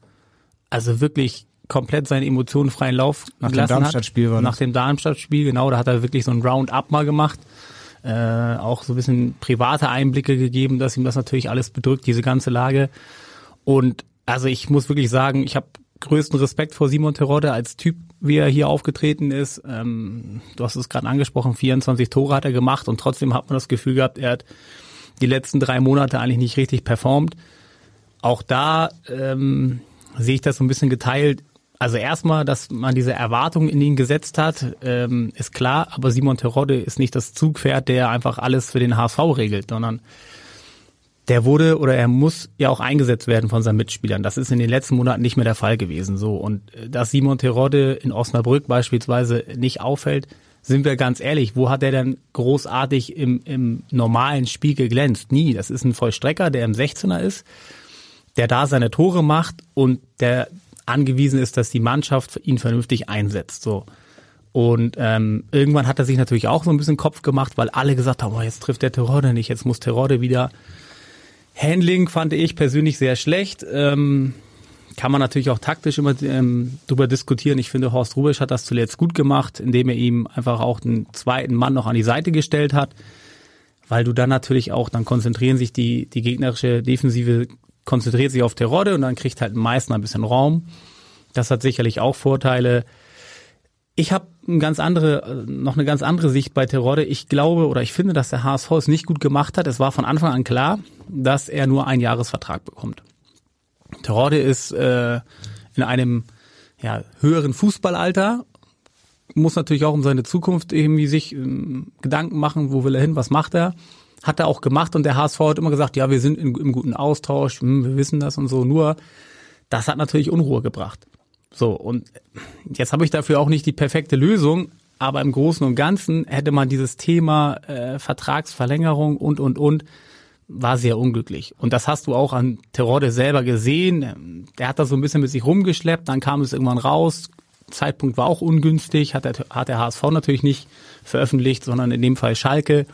also wirklich komplett seinen emotionenfreien Lauf nach dem Darmstadt-Spiel war Nach dem Darmstadt-Spiel, genau, da hat er wirklich so ein Round-Up mal gemacht äh, auch so ein bisschen private Einblicke gegeben, dass ihm das natürlich alles bedrückt, diese ganze Lage. Und also ich muss wirklich sagen, ich habe größten Respekt vor Simon Terodde als Typ, wie er hier aufgetreten ist. Ähm, du hast es gerade angesprochen, 24 Tore hat er gemacht und trotzdem hat man das Gefühl gehabt, er hat die letzten drei Monate eigentlich nicht richtig performt. Auch da ähm, sehe ich das so ein bisschen geteilt. Also erstmal, dass man diese Erwartungen in ihn gesetzt hat, ähm, ist klar, aber Simon Terodde ist nicht das Zugpferd, der einfach alles für den HSV regelt, sondern der wurde oder er muss ja auch eingesetzt werden von seinen Mitspielern. Das ist in den letzten Monaten nicht mehr der Fall gewesen. So und äh, dass Simon Terodde in Osnabrück beispielsweise nicht auffällt, sind wir ganz ehrlich, wo hat er denn großartig im, im normalen Spiel geglänzt? Nie. Das ist ein Vollstrecker, der im 16er ist, der da seine Tore macht und der angewiesen ist, dass die Mannschaft ihn vernünftig einsetzt. So. Und ähm, irgendwann hat er sich natürlich auch so ein bisschen Kopf gemacht, weil alle gesagt haben, oh, jetzt trifft der Terrorde nicht, jetzt muss Terrorde wieder. Handling fand ich persönlich sehr schlecht. Ähm, kann man natürlich auch taktisch immer ähm, drüber diskutieren. Ich finde, Horst Rubisch hat das zuletzt gut gemacht, indem er ihm einfach auch den zweiten Mann noch an die Seite gestellt hat, weil du dann natürlich auch, dann konzentrieren sich die, die gegnerische Defensive konzentriert sich auf Terodde und dann kriegt halt Meißner ein bisschen Raum. Das hat sicherlich auch Vorteile. Ich habe ein ganz andere, noch eine ganz andere Sicht bei Terodde. Ich glaube oder ich finde, dass der HSV es nicht gut gemacht hat. Es war von Anfang an klar, dass er nur einen Jahresvertrag bekommt. Terodde ist äh, in einem ja, höheren Fußballalter, muss natürlich auch um seine Zukunft irgendwie sich ähm, Gedanken machen, wo will er hin, was macht er hat er auch gemacht und der HSV hat immer gesagt, ja, wir sind in, im guten Austausch, hm, wir wissen das und so. Nur, das hat natürlich Unruhe gebracht. So, und jetzt habe ich dafür auch nicht die perfekte Lösung, aber im Großen und Ganzen hätte man dieses Thema äh, Vertragsverlängerung und, und, und, war sehr unglücklich. Und das hast du auch an Terode selber gesehen. Der hat da so ein bisschen mit sich rumgeschleppt, dann kam es irgendwann raus. Zeitpunkt war auch ungünstig, hat der, hat der HSV natürlich nicht veröffentlicht, sondern in dem Fall Schalke.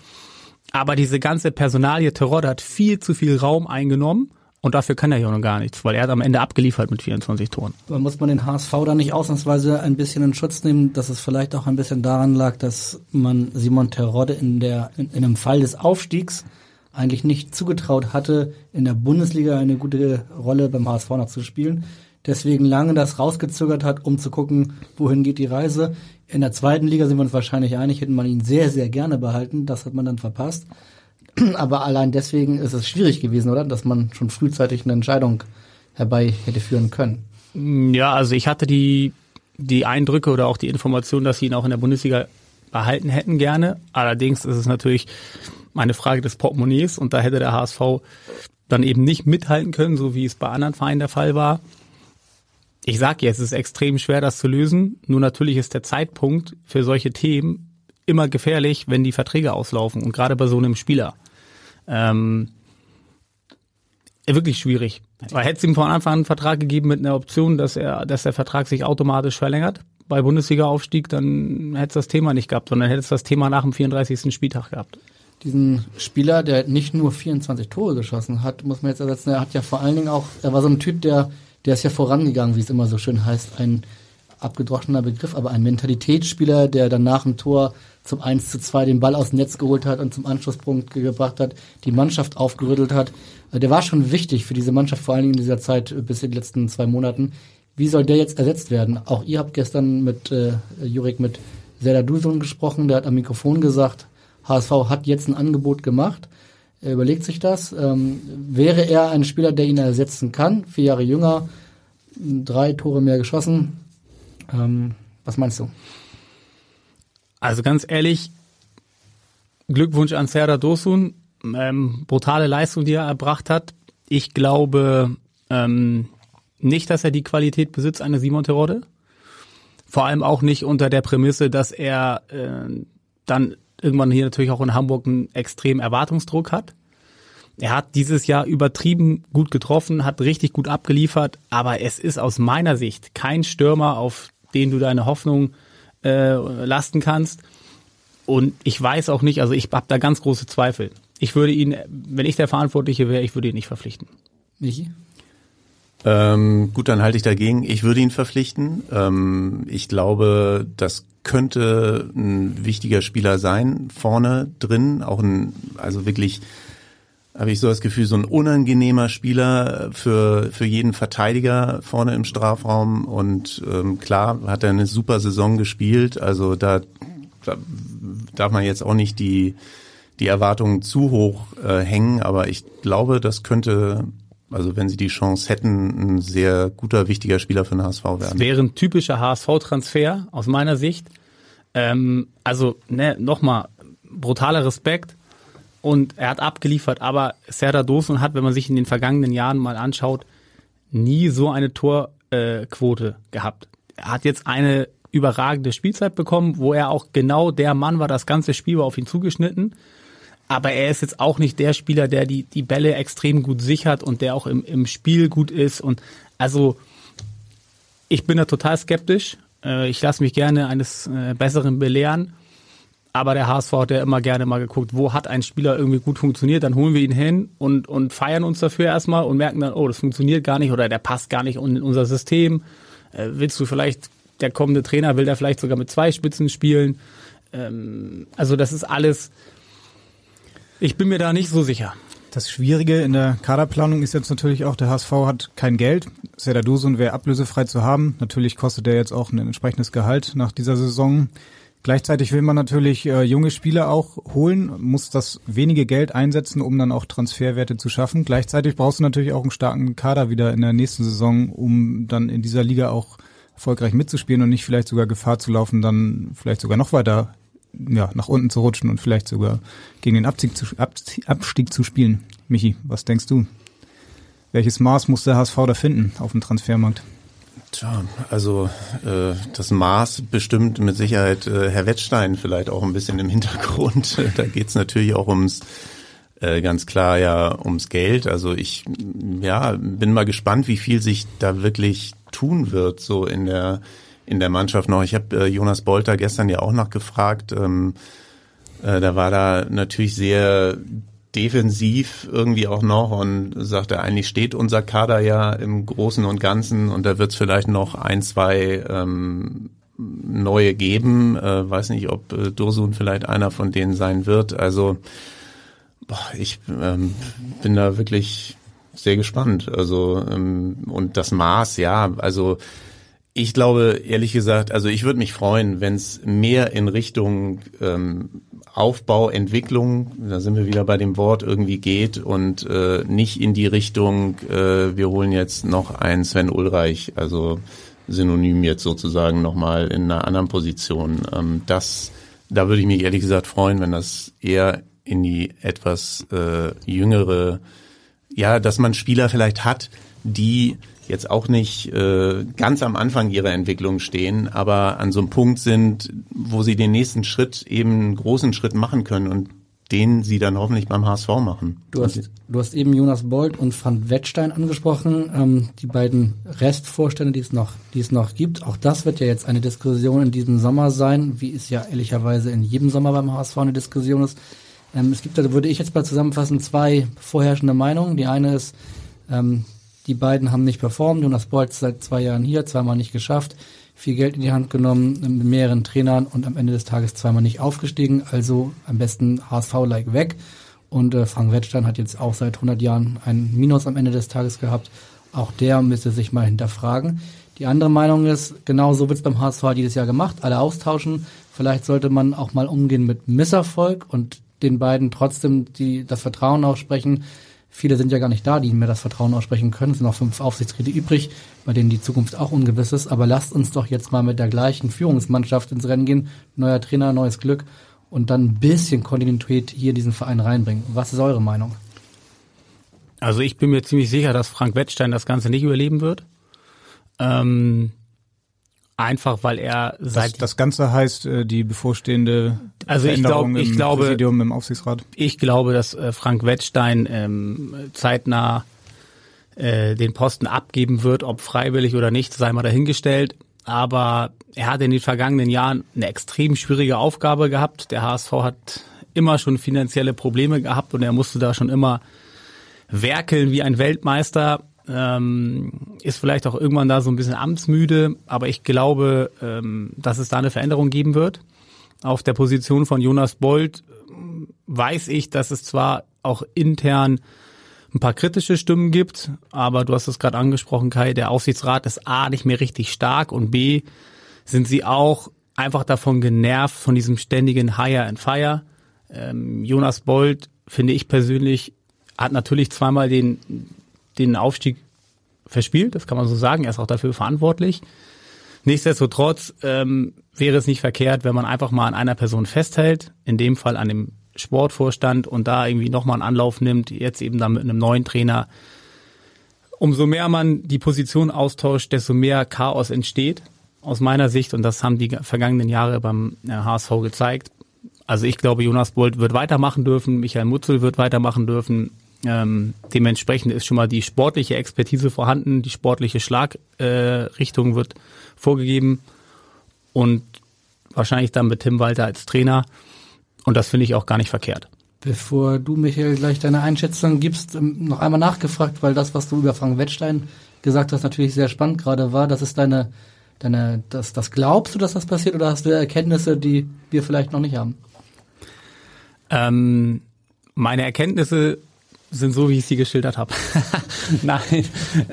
Aber diese ganze Personalie Terodde hat viel zu viel Raum eingenommen. Und dafür kann er ja noch gar nichts, weil er hat am Ende abgeliefert mit 24 Toren. Aber muss man den HSV dann nicht ausnahmsweise ein bisschen in Schutz nehmen, dass es vielleicht auch ein bisschen daran lag, dass man Simon Terodde in der, in, in einem Fall des Aufstiegs eigentlich nicht zugetraut hatte, in der Bundesliga eine gute Rolle beim HSV noch zu spielen. Deswegen lange das rausgezögert hat, um zu gucken, wohin geht die Reise. In der zweiten Liga sind wir uns wahrscheinlich einig, hätten man ihn sehr, sehr gerne behalten. Das hat man dann verpasst. Aber allein deswegen ist es schwierig gewesen, oder? Dass man schon frühzeitig eine Entscheidung herbei hätte führen können. Ja, also ich hatte die, die Eindrücke oder auch die Information, dass sie ihn auch in der Bundesliga behalten hätten gerne. Allerdings ist es natürlich eine Frage des Portemonnaies und da hätte der HSV dann eben nicht mithalten können, so wie es bei anderen Vereinen der Fall war. Ich sage jetzt, es ist extrem schwer, das zu lösen. Nur natürlich ist der Zeitpunkt für solche Themen immer gefährlich, wenn die Verträge auslaufen und gerade bei so einem Spieler. Ähm, wirklich schwierig. Weil hätte es ihm von Anfang an einen Vertrag gegeben mit einer Option, dass er, dass der Vertrag sich automatisch verlängert bei Bundesliga-Aufstieg, dann hätte es das Thema nicht gehabt, sondern hätte es das Thema nach dem 34. Spieltag gehabt. Diesen Spieler, der nicht nur 24 Tore geschossen hat, muss man jetzt ersetzen. Er hat ja vor allen Dingen auch, er war so ein Typ, der, der ist ja vorangegangen, wie es immer so schön heißt, ein abgedroschener Begriff, aber ein Mentalitätsspieler, der dann nach dem Tor zum 1 zu 2 den Ball aus dem Netz geholt hat und zum Anschlusspunkt gebracht hat, die Mannschaft aufgerüttelt hat. Äh, der war schon wichtig für diese Mannschaft, vor allen Dingen in dieser Zeit äh, bis in den letzten zwei Monaten. Wie soll der jetzt ersetzt werden? Auch ihr habt gestern mit äh, Jurek mit Serdar Dusun gesprochen, der hat am Mikrofon gesagt, HSV hat jetzt ein Angebot gemacht. Er überlegt sich das. Ähm, wäre er ein Spieler, der ihn ersetzen kann? Vier Jahre jünger, drei Tore mehr geschossen. Ähm, was meinst du? Also ganz ehrlich, Glückwunsch an Serdar Dosun. Ähm, brutale Leistung, die er erbracht hat. Ich glaube ähm, nicht, dass er die Qualität besitzt eine Simon Terodde. Vor allem auch nicht unter der Prämisse, dass er äh, dann irgendwann hier natürlich auch in Hamburg einen extremen Erwartungsdruck hat. Er hat dieses Jahr übertrieben gut getroffen, hat richtig gut abgeliefert, aber es ist aus meiner Sicht kein Stürmer, auf den du deine Hoffnung äh, lasten kannst. Und ich weiß auch nicht, also ich habe da ganz große Zweifel. Ich würde ihn, wenn ich der Verantwortliche wäre, ich würde ihn nicht verpflichten. Michi? Ähm, gut, dann halte ich dagegen. Ich würde ihn verpflichten. Ähm, ich glaube, das könnte ein wichtiger Spieler sein, vorne drin. Auch ein, also wirklich, habe ich so das Gefühl, so ein unangenehmer Spieler für, für jeden Verteidiger vorne im Strafraum. Und ähm, klar hat er eine super Saison gespielt. Also da, da darf man jetzt auch nicht die, die Erwartungen zu hoch äh, hängen. Aber ich glaube, das könnte also wenn sie die Chance hätten, ein sehr guter, wichtiger Spieler für den HSV werden. Das wäre ein typischer HSV-Transfer aus meiner Sicht. Ähm, also ne, nochmal, brutaler Respekt und er hat abgeliefert, aber Serdar Dosun hat, wenn man sich in den vergangenen Jahren mal anschaut, nie so eine Torquote äh, gehabt. Er hat jetzt eine überragende Spielzeit bekommen, wo er auch genau der Mann war, das ganze Spiel war auf ihn zugeschnitten aber er ist jetzt auch nicht der Spieler, der die, die Bälle extrem gut sichert und der auch im, im Spiel gut ist. Und also ich bin da total skeptisch. Äh, ich lasse mich gerne eines äh, Besseren belehren. Aber der HSV hat ja immer gerne mal geguckt, wo hat ein Spieler irgendwie gut funktioniert, dann holen wir ihn hin und, und feiern uns dafür erstmal und merken dann, oh, das funktioniert gar nicht oder der passt gar nicht in unser System. Äh, willst du vielleicht, der kommende Trainer will da vielleicht sogar mit zwei Spitzen spielen. Ähm, also das ist alles, ich bin mir da nicht so sicher. Das Schwierige in der Kaderplanung ist jetzt natürlich auch, der HSV hat kein Geld. Serdar Dusun wäre ablösefrei zu haben. Natürlich kostet er jetzt auch ein entsprechendes Gehalt nach dieser Saison. Gleichzeitig will man natürlich äh, junge Spieler auch holen, muss das wenige Geld einsetzen, um dann auch Transferwerte zu schaffen. Gleichzeitig brauchst du natürlich auch einen starken Kader wieder in der nächsten Saison, um dann in dieser Liga auch erfolgreich mitzuspielen und nicht vielleicht sogar Gefahr zu laufen, dann vielleicht sogar noch weiter ja, nach unten zu rutschen und vielleicht sogar gegen den Abstieg zu, Abstieg zu spielen. Michi, was denkst du? Welches Maß muss der HSV da finden auf dem Transfermarkt? Tja, also äh, das Maß bestimmt mit Sicherheit äh, Herr Wettstein vielleicht auch ein bisschen im Hintergrund. da geht's natürlich auch ums äh, ganz klar ja ums Geld. Also ich ja bin mal gespannt, wie viel sich da wirklich tun wird so in der in der Mannschaft noch. Ich habe äh, Jonas Bolter gestern ja auch nachgefragt. Ähm, äh, da war da natürlich sehr defensiv irgendwie auch noch und sagte, eigentlich steht unser Kader ja im Großen und Ganzen und da wird es vielleicht noch ein, zwei ähm, neue geben. Äh, weiß nicht, ob äh, Dursun vielleicht einer von denen sein wird. Also boah, ich ähm, bin da wirklich sehr gespannt. Also ähm, und das Maß, ja, also ich glaube, ehrlich gesagt, also ich würde mich freuen, wenn es mehr in Richtung ähm, Aufbau, Entwicklung, da sind wir wieder bei dem Wort, irgendwie geht und äh, nicht in die Richtung, äh, wir holen jetzt noch einen Sven Ulreich, also synonym jetzt sozusagen nochmal in einer anderen Position. Ähm, das, da würde ich mich ehrlich gesagt freuen, wenn das eher in die etwas äh, jüngere, ja, dass man Spieler vielleicht hat, die jetzt auch nicht äh, ganz am Anfang ihrer Entwicklung stehen, aber an so einem Punkt sind, wo sie den nächsten Schritt eben einen großen Schritt machen können und den sie dann hoffentlich beim HSV machen. Du hast, du hast eben Jonas Bold und Van Wettstein angesprochen, ähm, die beiden Restvorstände, die es noch, die es noch gibt. Auch das wird ja jetzt eine Diskussion in diesem Sommer sein, wie es ja ehrlicherweise in jedem Sommer beim HSV eine Diskussion ist. Ähm, es gibt da, würde ich jetzt mal zusammenfassen, zwei vorherrschende Meinungen. Die eine ist, ähm, die beiden haben nicht performt. Jonas Bolt seit zwei Jahren hier, zweimal nicht geschafft, viel Geld in die Hand genommen, mit mehreren Trainern und am Ende des Tages zweimal nicht aufgestiegen. Also am besten HSV-like weg. Und äh, Frank Wettstein hat jetzt auch seit 100 Jahren ein Minus am Ende des Tages gehabt. Auch der müsste sich mal hinterfragen. Die andere Meinung ist, genau so wird es beim HSV dieses Jahr gemacht, alle austauschen. Vielleicht sollte man auch mal umgehen mit Misserfolg und den beiden trotzdem die, das Vertrauen aussprechen, Viele sind ja gar nicht da, die mir das Vertrauen aussprechen können. Es sind noch fünf Aufsichtsräte übrig, bei denen die Zukunft auch ungewiss ist. Aber lasst uns doch jetzt mal mit der gleichen Führungsmannschaft ins Rennen gehen. Neuer Trainer, neues Glück und dann ein bisschen Kontinuität hier in diesen Verein reinbringen. Was ist eure Meinung? Also ich bin mir ziemlich sicher, dass Frank Wettstein das Ganze nicht überleben wird. Ähm, Einfach weil er seit das, das Ganze heißt äh, die bevorstehende also ich, glaub, ich im glaube, Präsidium im Aufsichtsrat. Ich glaube, dass äh, Frank Wettstein ähm, zeitnah äh, den Posten abgeben wird, ob freiwillig oder nicht, sei mal dahingestellt. Aber er hat in den vergangenen Jahren eine extrem schwierige Aufgabe gehabt. Der HSV hat immer schon finanzielle Probleme gehabt und er musste da schon immer werkeln wie ein Weltmeister ähm, ist vielleicht auch irgendwann da so ein bisschen amtsmüde, aber ich glaube, ähm, dass es da eine Veränderung geben wird. Auf der Position von Jonas Bold ähm, weiß ich, dass es zwar auch intern ein paar kritische Stimmen gibt, aber du hast es gerade angesprochen, Kai, der Aufsichtsrat ist A nicht mehr richtig stark und B sind sie auch einfach davon genervt von diesem ständigen Hire and Fire. Ähm, Jonas Bold, finde ich persönlich, hat natürlich zweimal den den Aufstieg verspielt, das kann man so sagen. Er ist auch dafür verantwortlich. Nichtsdestotrotz ähm, wäre es nicht verkehrt, wenn man einfach mal an einer Person festhält, in dem Fall an dem Sportvorstand und da irgendwie nochmal einen Anlauf nimmt, jetzt eben dann mit einem neuen Trainer. Umso mehr man die Position austauscht, desto mehr Chaos entsteht, aus meiner Sicht. Und das haben die vergangenen Jahre beim HSV äh, gezeigt. Also ich glaube, Jonas Bolt wird weitermachen dürfen, Michael Mutzel wird weitermachen dürfen, ähm, dementsprechend ist schon mal die sportliche Expertise vorhanden, die sportliche Schlagrichtung äh, wird vorgegeben und wahrscheinlich dann mit Tim Walter als Trainer. Und das finde ich auch gar nicht verkehrt. Bevor du, Michael, gleich deine Einschätzung gibst, ähm, noch einmal nachgefragt, weil das, was du über Frank Wettstein gesagt hast, natürlich sehr spannend gerade war. Das ist deine, deine, das, das glaubst du, dass das passiert oder hast du Erkenntnisse, die wir vielleicht noch nicht haben? Ähm, meine Erkenntnisse sind so, wie ich sie geschildert habe. nein,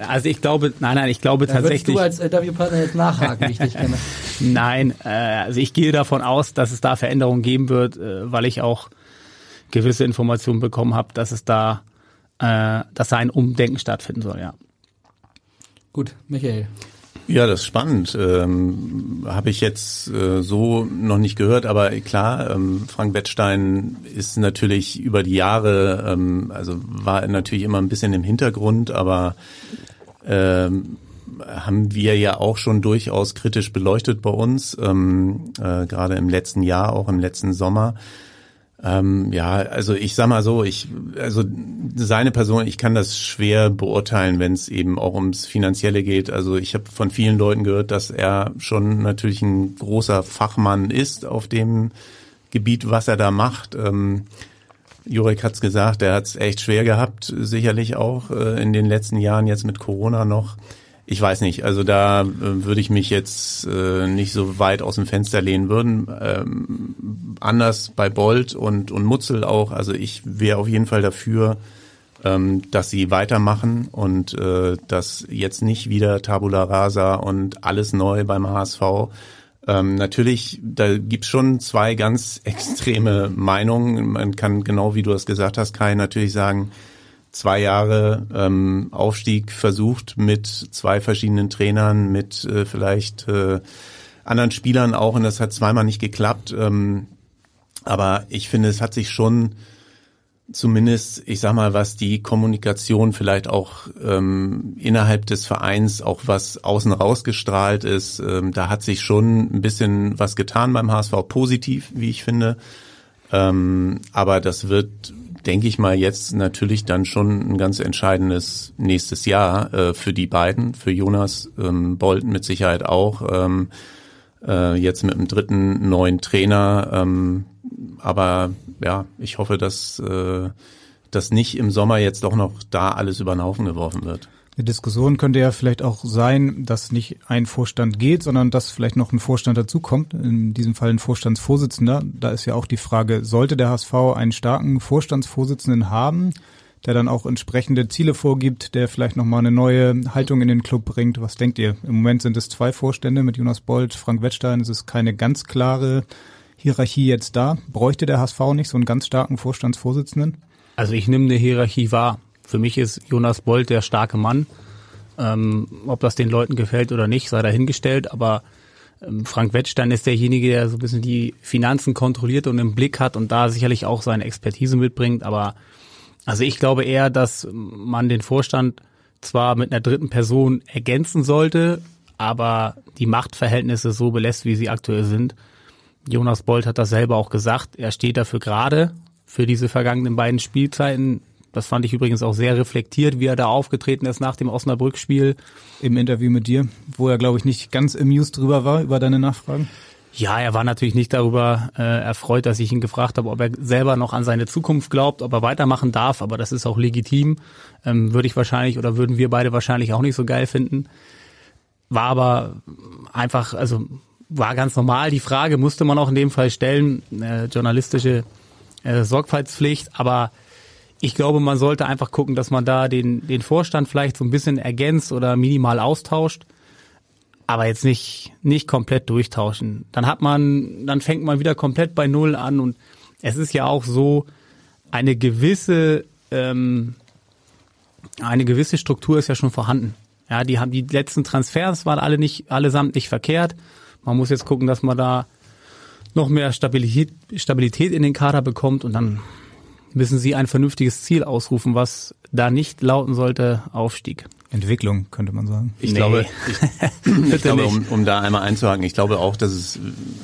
also ich glaube, nein, nein, ich glaube da tatsächlich. du als Interviewpartner jetzt nachhaken, wie ich dich kenne. nein, äh, also ich gehe davon aus, dass es da Veränderungen geben wird, äh, weil ich auch gewisse Informationen bekommen habe, dass es da, äh, dass da ein Umdenken stattfinden soll, ja. Gut, Michael. Ja, das ist spannend. Ähm, Habe ich jetzt äh, so noch nicht gehört, aber klar, ähm, Frank Bettstein ist natürlich über die Jahre, ähm, also war natürlich immer ein bisschen im Hintergrund, aber ähm, haben wir ja auch schon durchaus kritisch beleuchtet bei uns, ähm, äh, gerade im letzten Jahr, auch im letzten Sommer. Ähm, ja, also ich sag mal so, ich, also seine Person, ich kann das schwer beurteilen, wenn es eben auch ums Finanzielle geht. Also ich habe von vielen Leuten gehört, dass er schon natürlich ein großer Fachmann ist auf dem Gebiet, was er da macht. Ähm, Jurek hat's gesagt, er hat's echt schwer gehabt, sicherlich auch äh, in den letzten Jahren jetzt mit Corona noch. Ich weiß nicht, also da äh, würde ich mich jetzt äh, nicht so weit aus dem Fenster lehnen würden. Ähm, anders bei Bolt und, und Mutzel auch. Also ich wäre auf jeden Fall dafür, ähm, dass sie weitermachen und äh, dass jetzt nicht wieder Tabula Rasa und alles neu beim HSV. Ähm, natürlich, da gibt's schon zwei ganz extreme Meinungen. Man kann genau wie du es gesagt hast, Kai, natürlich sagen, zwei Jahre ähm, Aufstieg versucht mit zwei verschiedenen Trainern, mit äh, vielleicht äh, anderen Spielern auch und das hat zweimal nicht geklappt. Ähm, aber ich finde, es hat sich schon zumindest, ich sag mal, was die Kommunikation vielleicht auch ähm, innerhalb des Vereins, auch was außen rausgestrahlt ist, ähm, da hat sich schon ein bisschen was getan beim HSV, positiv, wie ich finde. Ähm, aber das wird, denke ich mal, jetzt natürlich dann schon ein ganz entscheidendes nächstes Jahr äh, für die beiden, für Jonas ähm, Bolton mit Sicherheit auch. Ähm, äh, jetzt mit einem dritten neuen Trainer. Ähm, aber ja, ich hoffe, dass äh, das nicht im Sommer jetzt doch noch da alles über den Haufen geworfen wird. Eine Diskussion könnte ja vielleicht auch sein, dass nicht ein Vorstand geht, sondern dass vielleicht noch ein Vorstand dazukommt. In diesem Fall ein Vorstandsvorsitzender. Da ist ja auch die Frage, sollte der HSV einen starken Vorstandsvorsitzenden haben, der dann auch entsprechende Ziele vorgibt, der vielleicht nochmal eine neue Haltung in den Club bringt? Was denkt ihr? Im Moment sind es zwei Vorstände mit Jonas Bolt, Frank Wettstein. Es ist keine ganz klare Hierarchie jetzt da? Bräuchte der HSV nicht so einen ganz starken Vorstandsvorsitzenden? Also ich nehme eine Hierarchie wahr. Für mich ist Jonas Bolt der starke Mann. Ähm, ob das den Leuten gefällt oder nicht, sei dahingestellt. Aber ähm, Frank Wettstein ist derjenige, der so ein bisschen die Finanzen kontrolliert und im Blick hat und da sicherlich auch seine Expertise mitbringt. Aber also ich glaube eher, dass man den Vorstand zwar mit einer dritten Person ergänzen sollte, aber die Machtverhältnisse so belässt, wie sie aktuell sind. Jonas Bolt hat das selber auch gesagt. Er steht dafür gerade für diese vergangenen beiden Spielzeiten. Das fand ich übrigens auch sehr reflektiert, wie er da aufgetreten ist nach dem Osnabrück-Spiel. Im Interview mit dir, wo er, glaube ich, nicht ganz amused drüber war, über deine Nachfragen. Ja, er war natürlich nicht darüber äh, erfreut, dass ich ihn gefragt habe, ob er selber noch an seine Zukunft glaubt, ob er weitermachen darf, aber das ist auch legitim. Ähm, würde ich wahrscheinlich oder würden wir beide wahrscheinlich auch nicht so geil finden. War aber einfach, also war ganz normal. Die Frage musste man auch in dem Fall stellen, äh, journalistische äh, Sorgfaltspflicht, aber ich glaube, man sollte einfach gucken, dass man da den, den Vorstand vielleicht so ein bisschen ergänzt oder minimal austauscht, aber jetzt nicht, nicht komplett durchtauschen. Dann hat man, dann fängt man wieder komplett bei Null an und es ist ja auch so, eine gewisse, ähm, eine gewisse Struktur ist ja schon vorhanden. Ja, die haben die letzten Transfers waren alle nicht, allesamt nicht verkehrt. Man muss jetzt gucken, dass man da noch mehr Stabilität, Stabilität in den Kader bekommt und dann müssen sie ein vernünftiges Ziel ausrufen, was da nicht lauten sollte, Aufstieg. Entwicklung, könnte man sagen. Ich nee. glaube, ich, ich glaube um, um da einmal einzuhaken, ich glaube auch, dass es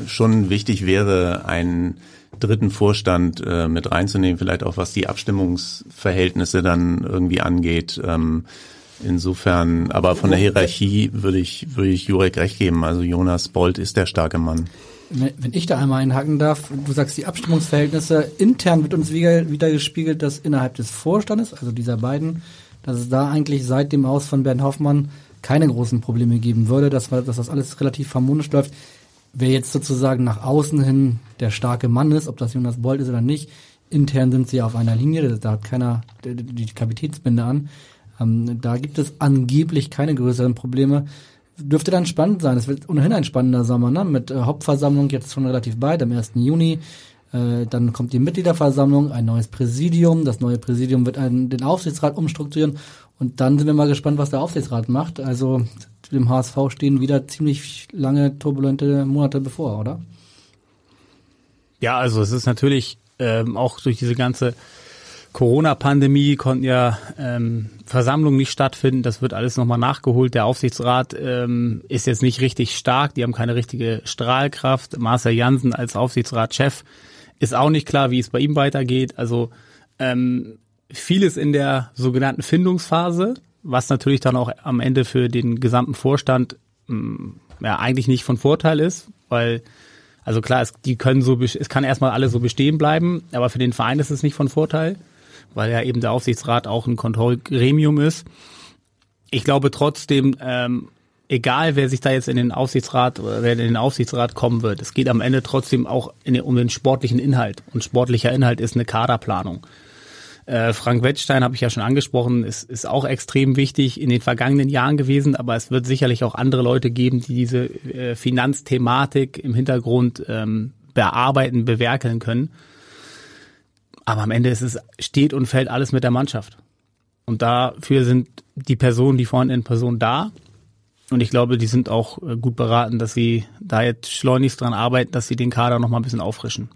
schon wichtig wäre, einen dritten Vorstand äh, mit reinzunehmen, vielleicht auch was die Abstimmungsverhältnisse dann irgendwie angeht. Ähm, insofern, aber von der Hierarchie würde ich, würde ich Jurek recht geben. Also Jonas Bolt ist der starke Mann. Wenn ich da einmal einhaken darf, du sagst die Abstimmungsverhältnisse, intern wird uns wieder, wieder gespiegelt, dass innerhalb des Vorstandes, also dieser beiden, dass es da eigentlich seit dem Aus von Bernd Hoffmann keine großen Probleme geben würde, dass, dass das alles relativ harmonisch läuft. Wer jetzt sozusagen nach außen hin der starke Mann ist, ob das Jonas Bolt ist oder nicht, intern sind sie auf einer Linie, da hat keiner die Kapitänsbinde an. Ähm, da gibt es angeblich keine größeren Probleme dürfte dann spannend sein. Es wird ohnehin ein spannender Sommer, ne? Mit äh, Hauptversammlung jetzt schon relativ bald, am 1. Juni. Äh, dann kommt die Mitgliederversammlung, ein neues Präsidium. Das neue Präsidium wird einen, den Aufsichtsrat umstrukturieren. Und dann sind wir mal gespannt, was der Aufsichtsrat macht. Also dem HSV stehen wieder ziemlich lange turbulente Monate bevor, oder? Ja, also es ist natürlich ähm, auch durch diese ganze Corona-Pandemie konnten ja ähm, Versammlungen nicht stattfinden. Das wird alles nochmal nachgeholt. Der Aufsichtsrat ähm, ist jetzt nicht richtig stark. Die haben keine richtige Strahlkraft. Marcel Jansen als Aufsichtsratschef ist auch nicht klar, wie es bei ihm weitergeht. Also ähm, vieles in der sogenannten Findungsphase, was natürlich dann auch am Ende für den gesamten Vorstand ähm, ja eigentlich nicht von Vorteil ist, weil also klar, es, die können so, es kann erstmal alles so bestehen bleiben, aber für den Verein ist es nicht von Vorteil weil ja eben der Aufsichtsrat auch ein Kontrollgremium ist. Ich glaube trotzdem, ähm, egal wer sich da jetzt in den Aufsichtsrat oder wer in den Aufsichtsrat kommen wird, es geht am Ende trotzdem auch den, um den sportlichen Inhalt. Und sportlicher Inhalt ist eine Kaderplanung. Äh, Frank Wettstein habe ich ja schon angesprochen, ist, ist auch extrem wichtig in den vergangenen Jahren gewesen, aber es wird sicherlich auch andere Leute geben, die diese äh, Finanzthematik im Hintergrund ähm, bearbeiten, bewerkeln können. Aber am Ende ist es, steht und fällt alles mit der Mannschaft. Und dafür sind die Personen, die vorhandenen Personen da. Und ich glaube, die sind auch äh, gut beraten, dass sie da jetzt schleunigst dran arbeiten, dass sie den Kader noch mal ein bisschen auffrischen.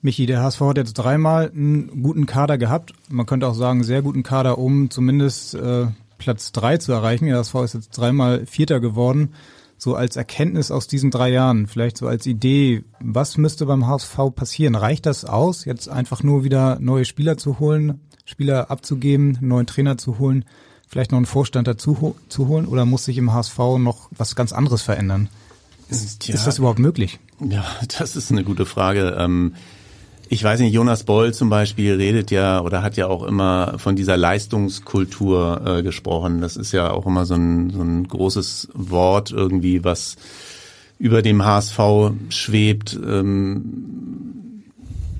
Michi, der HSV hat jetzt dreimal einen guten Kader gehabt. Man könnte auch sagen, sehr guten Kader, um zumindest äh, Platz drei zu erreichen. Der HSV ist jetzt dreimal Vierter geworden. So als Erkenntnis aus diesen drei Jahren, vielleicht so als Idee, was müsste beim HSV passieren? Reicht das aus, jetzt einfach nur wieder neue Spieler zu holen, Spieler abzugeben, neuen Trainer zu holen, vielleicht noch einen Vorstand dazu zu holen oder muss sich im HSV noch was ganz anderes verändern? Ist, ist das überhaupt möglich? Ja, das ist eine gute Frage. Ähm ich weiß nicht, Jonas Boll zum Beispiel redet ja oder hat ja auch immer von dieser Leistungskultur äh, gesprochen. Das ist ja auch immer so ein, so ein großes Wort irgendwie, was über dem HSV schwebt. Ähm,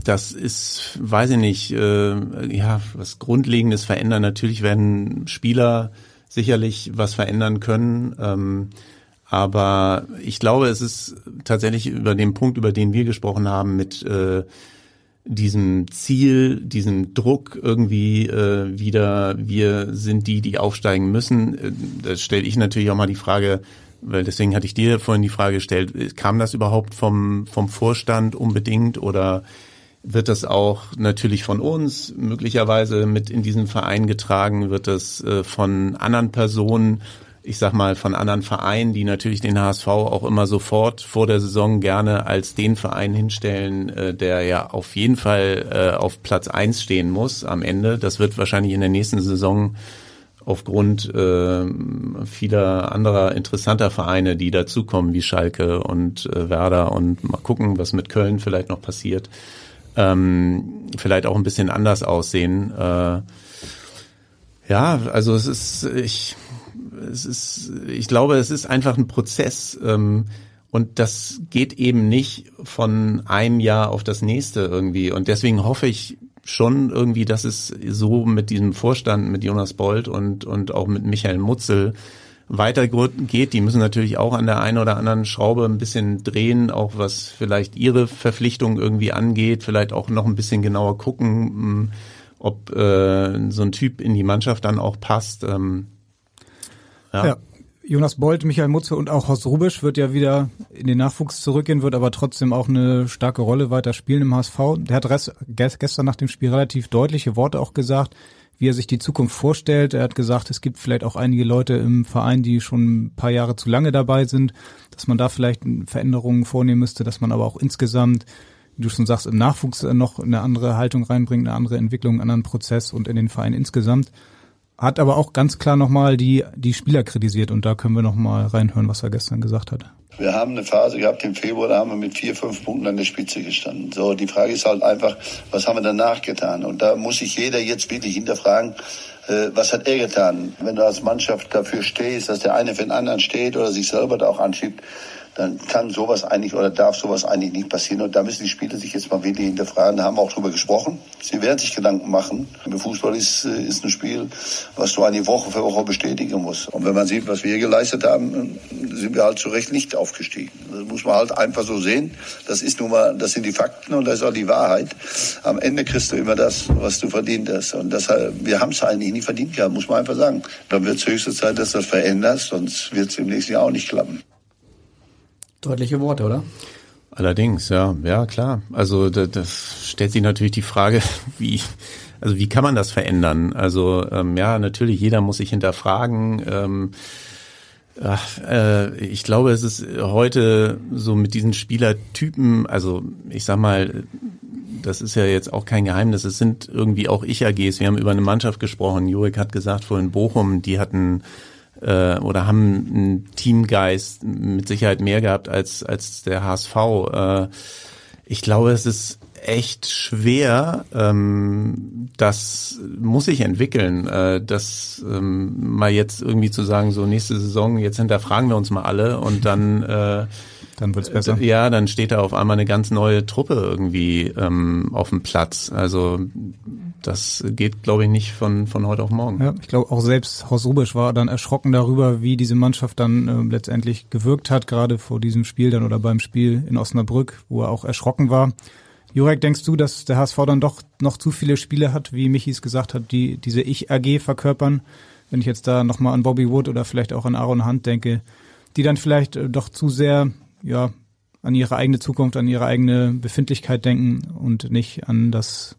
das ist, weiß ich nicht, äh, ja, was Grundlegendes verändern. Natürlich werden Spieler sicherlich was verändern können. Ähm, aber ich glaube, es ist tatsächlich über den Punkt, über den wir gesprochen haben, mit äh, diesem Ziel, diesem Druck irgendwie äh, wieder, wir sind die, die aufsteigen müssen. Äh, da stelle ich natürlich auch mal die Frage, weil deswegen hatte ich dir vorhin die Frage gestellt, kam das überhaupt vom, vom Vorstand unbedingt oder wird das auch natürlich von uns möglicherweise mit in diesen Verein getragen? Wird das äh, von anderen Personen ich sag mal, von anderen Vereinen, die natürlich den HSV auch immer sofort vor der Saison gerne als den Verein hinstellen, äh, der ja auf jeden Fall äh, auf Platz eins stehen muss am Ende. Das wird wahrscheinlich in der nächsten Saison aufgrund äh, vieler anderer interessanter Vereine, die dazukommen, wie Schalke und äh, Werder und mal gucken, was mit Köln vielleicht noch passiert, ähm, vielleicht auch ein bisschen anders aussehen. Äh, ja, also es ist, ich es ist, ich glaube, es ist einfach ein Prozess. Ähm, und das geht eben nicht von einem Jahr auf das nächste irgendwie. Und deswegen hoffe ich schon irgendwie, dass es so mit diesem Vorstand, mit Jonas Bold und, und auch mit Michael Mutzel weitergeht. Die müssen natürlich auch an der einen oder anderen Schraube ein bisschen drehen, auch was vielleicht ihre Verpflichtung irgendwie angeht, vielleicht auch noch ein bisschen genauer gucken, ob äh, so ein Typ in die Mannschaft dann auch passt. Ähm, ja. ja. Jonas Bolt, Michael Mutze und auch Horst Rubisch wird ja wieder in den Nachwuchs zurückgehen, wird aber trotzdem auch eine starke Rolle weiter spielen im HSV. Der hat gestern nach dem Spiel relativ deutliche Worte auch gesagt, wie er sich die Zukunft vorstellt. Er hat gesagt, es gibt vielleicht auch einige Leute im Verein, die schon ein paar Jahre zu lange dabei sind, dass man da vielleicht Veränderungen vornehmen müsste, dass man aber auch insgesamt, wie du schon sagst, im Nachwuchs noch eine andere Haltung reinbringt, eine andere Entwicklung, einen anderen Prozess und in den Verein insgesamt hat aber auch ganz klar nochmal die, die Spieler kritisiert und da können wir nochmal reinhören, was er gestern gesagt hat. Wir haben eine Phase gehabt im Februar, da haben wir mit vier, fünf Punkten an der Spitze gestanden. So, die Frage ist halt einfach, was haben wir danach getan? Und da muss sich jeder jetzt wirklich hinterfragen, äh, was hat er getan? Wenn du als Mannschaft dafür stehst, dass der eine für den anderen steht oder sich selber da auch anschiebt, dann kann sowas eigentlich oder darf sowas eigentlich nicht passieren. Und da müssen die Spieler sich jetzt mal wirklich hinterfragen. Da haben wir auch drüber gesprochen. Sie werden sich Gedanken machen. Fußball ist, äh, ist ein Spiel, was du eigentlich Woche für Woche bestätigen musst. Und wenn man sieht, was wir hier geleistet haben, sind wir halt zu Recht nicht aufgestiegen. Das muss man halt einfach so sehen. Das ist nun mal, das sind die Fakten und das ist auch die Wahrheit. Am Ende kriegst du immer das, was du verdient hast. Und das, wir haben es eigentlich nicht verdient gehabt, muss man einfach sagen. Dann wird es höchste Zeit, dass du das veränderst, sonst wird es im nächsten Jahr auch nicht klappen. Deutliche Worte, oder? Allerdings, ja, ja klar. Also das, das stellt sich natürlich die Frage, wie, also wie kann man das verändern? Also ähm, ja, natürlich, jeder muss sich hinterfragen. Ähm, Ach, äh, ich glaube, es ist heute so mit diesen Spielertypen, also ich sag mal, das ist ja jetzt auch kein Geheimnis, es sind irgendwie auch Ich-AGs. Wir haben über eine Mannschaft gesprochen. Jurek hat gesagt, vorhin Bochum, die hatten äh, oder haben einen Teamgeist mit Sicherheit mehr gehabt als, als der HSV. Äh, ich glaube, es ist echt schwer. Ähm, das muss sich entwickeln. Äh, das ähm, mal jetzt irgendwie zu sagen, so nächste Saison, jetzt hinterfragen wir uns mal alle und dann äh, dann wird's besser. Ja, dann steht da auf einmal eine ganz neue Truppe irgendwie ähm, auf dem Platz. Also das geht, glaube ich, nicht von, von heute auf morgen. Ja, ich glaube auch selbst Horst Rubisch war dann erschrocken darüber, wie diese Mannschaft dann äh, letztendlich gewirkt hat, gerade vor diesem Spiel dann oder beim Spiel in Osnabrück, wo er auch erschrocken war. Jurek, denkst du, dass der HSV dann doch noch zu viele Spiele hat, wie Michis gesagt hat, die diese Ich-AG verkörpern? Wenn ich jetzt da nochmal an Bobby Wood oder vielleicht auch an Aaron Hunt denke, die dann vielleicht äh, doch zu sehr, ja, an ihre eigene Zukunft, an ihre eigene Befindlichkeit denken und nicht an das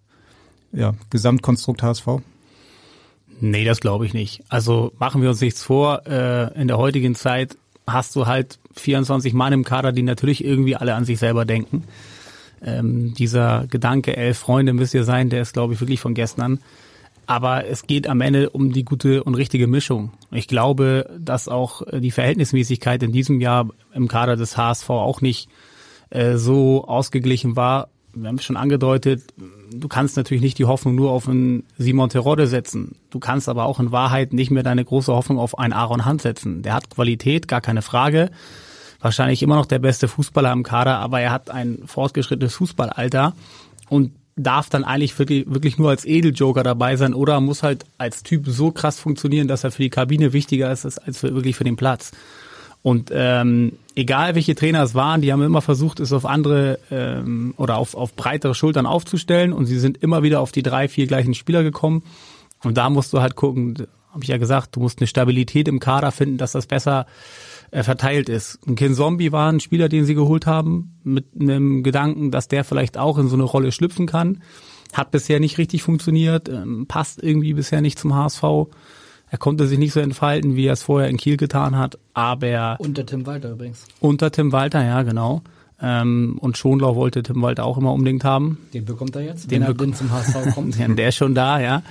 ja, Gesamtkonstrukt HSV? Nee, das glaube ich nicht. Also machen wir uns nichts vor. Äh, in der heutigen Zeit hast du halt 24 Mann im Kader, die natürlich irgendwie alle an sich selber denken. Ähm, dieser Gedanke, elf Freunde müsst ihr sein, der ist, glaube ich, wirklich von gestern. Aber es geht am Ende um die gute und richtige Mischung. Ich glaube, dass auch die Verhältnismäßigkeit in diesem Jahr im Kader des HSV auch nicht äh, so ausgeglichen war. Wir haben es schon angedeutet, du kannst natürlich nicht die Hoffnung nur auf einen Simon Terodde setzen. Du kannst aber auch in Wahrheit nicht mehr deine große Hoffnung auf einen Aaron Hunt setzen. Der hat Qualität, gar keine Frage. Wahrscheinlich immer noch der beste Fußballer im Kader, aber er hat ein fortgeschrittenes Fußballalter und darf dann eigentlich wirklich, wirklich nur als Edeljoker dabei sein oder muss halt als Typ so krass funktionieren, dass er für die Kabine wichtiger ist als für, wirklich für den Platz. Und ähm, egal welche Trainer es waren, die haben immer versucht, es auf andere ähm, oder auf, auf breitere Schultern aufzustellen und sie sind immer wieder auf die drei, vier gleichen Spieler gekommen. Und da musst du halt gucken, habe ich ja gesagt, du musst eine Stabilität im Kader finden, dass das besser äh, verteilt ist. Ein Kin Zombie war ein Spieler, den sie geholt haben, mit einem Gedanken, dass der vielleicht auch in so eine Rolle schlüpfen kann. Hat bisher nicht richtig funktioniert, ähm, passt irgendwie bisher nicht zum HSV. Er konnte sich nicht so entfalten, wie er es vorher in Kiel getan hat, aber... Unter Tim Walter übrigens. Unter Tim Walter, ja, genau. Ähm, und Schonlau wollte Tim Walter auch immer unbedingt haben. Den bekommt er jetzt, den wenn er denn zum HSV kommt. der ist schon da, ja.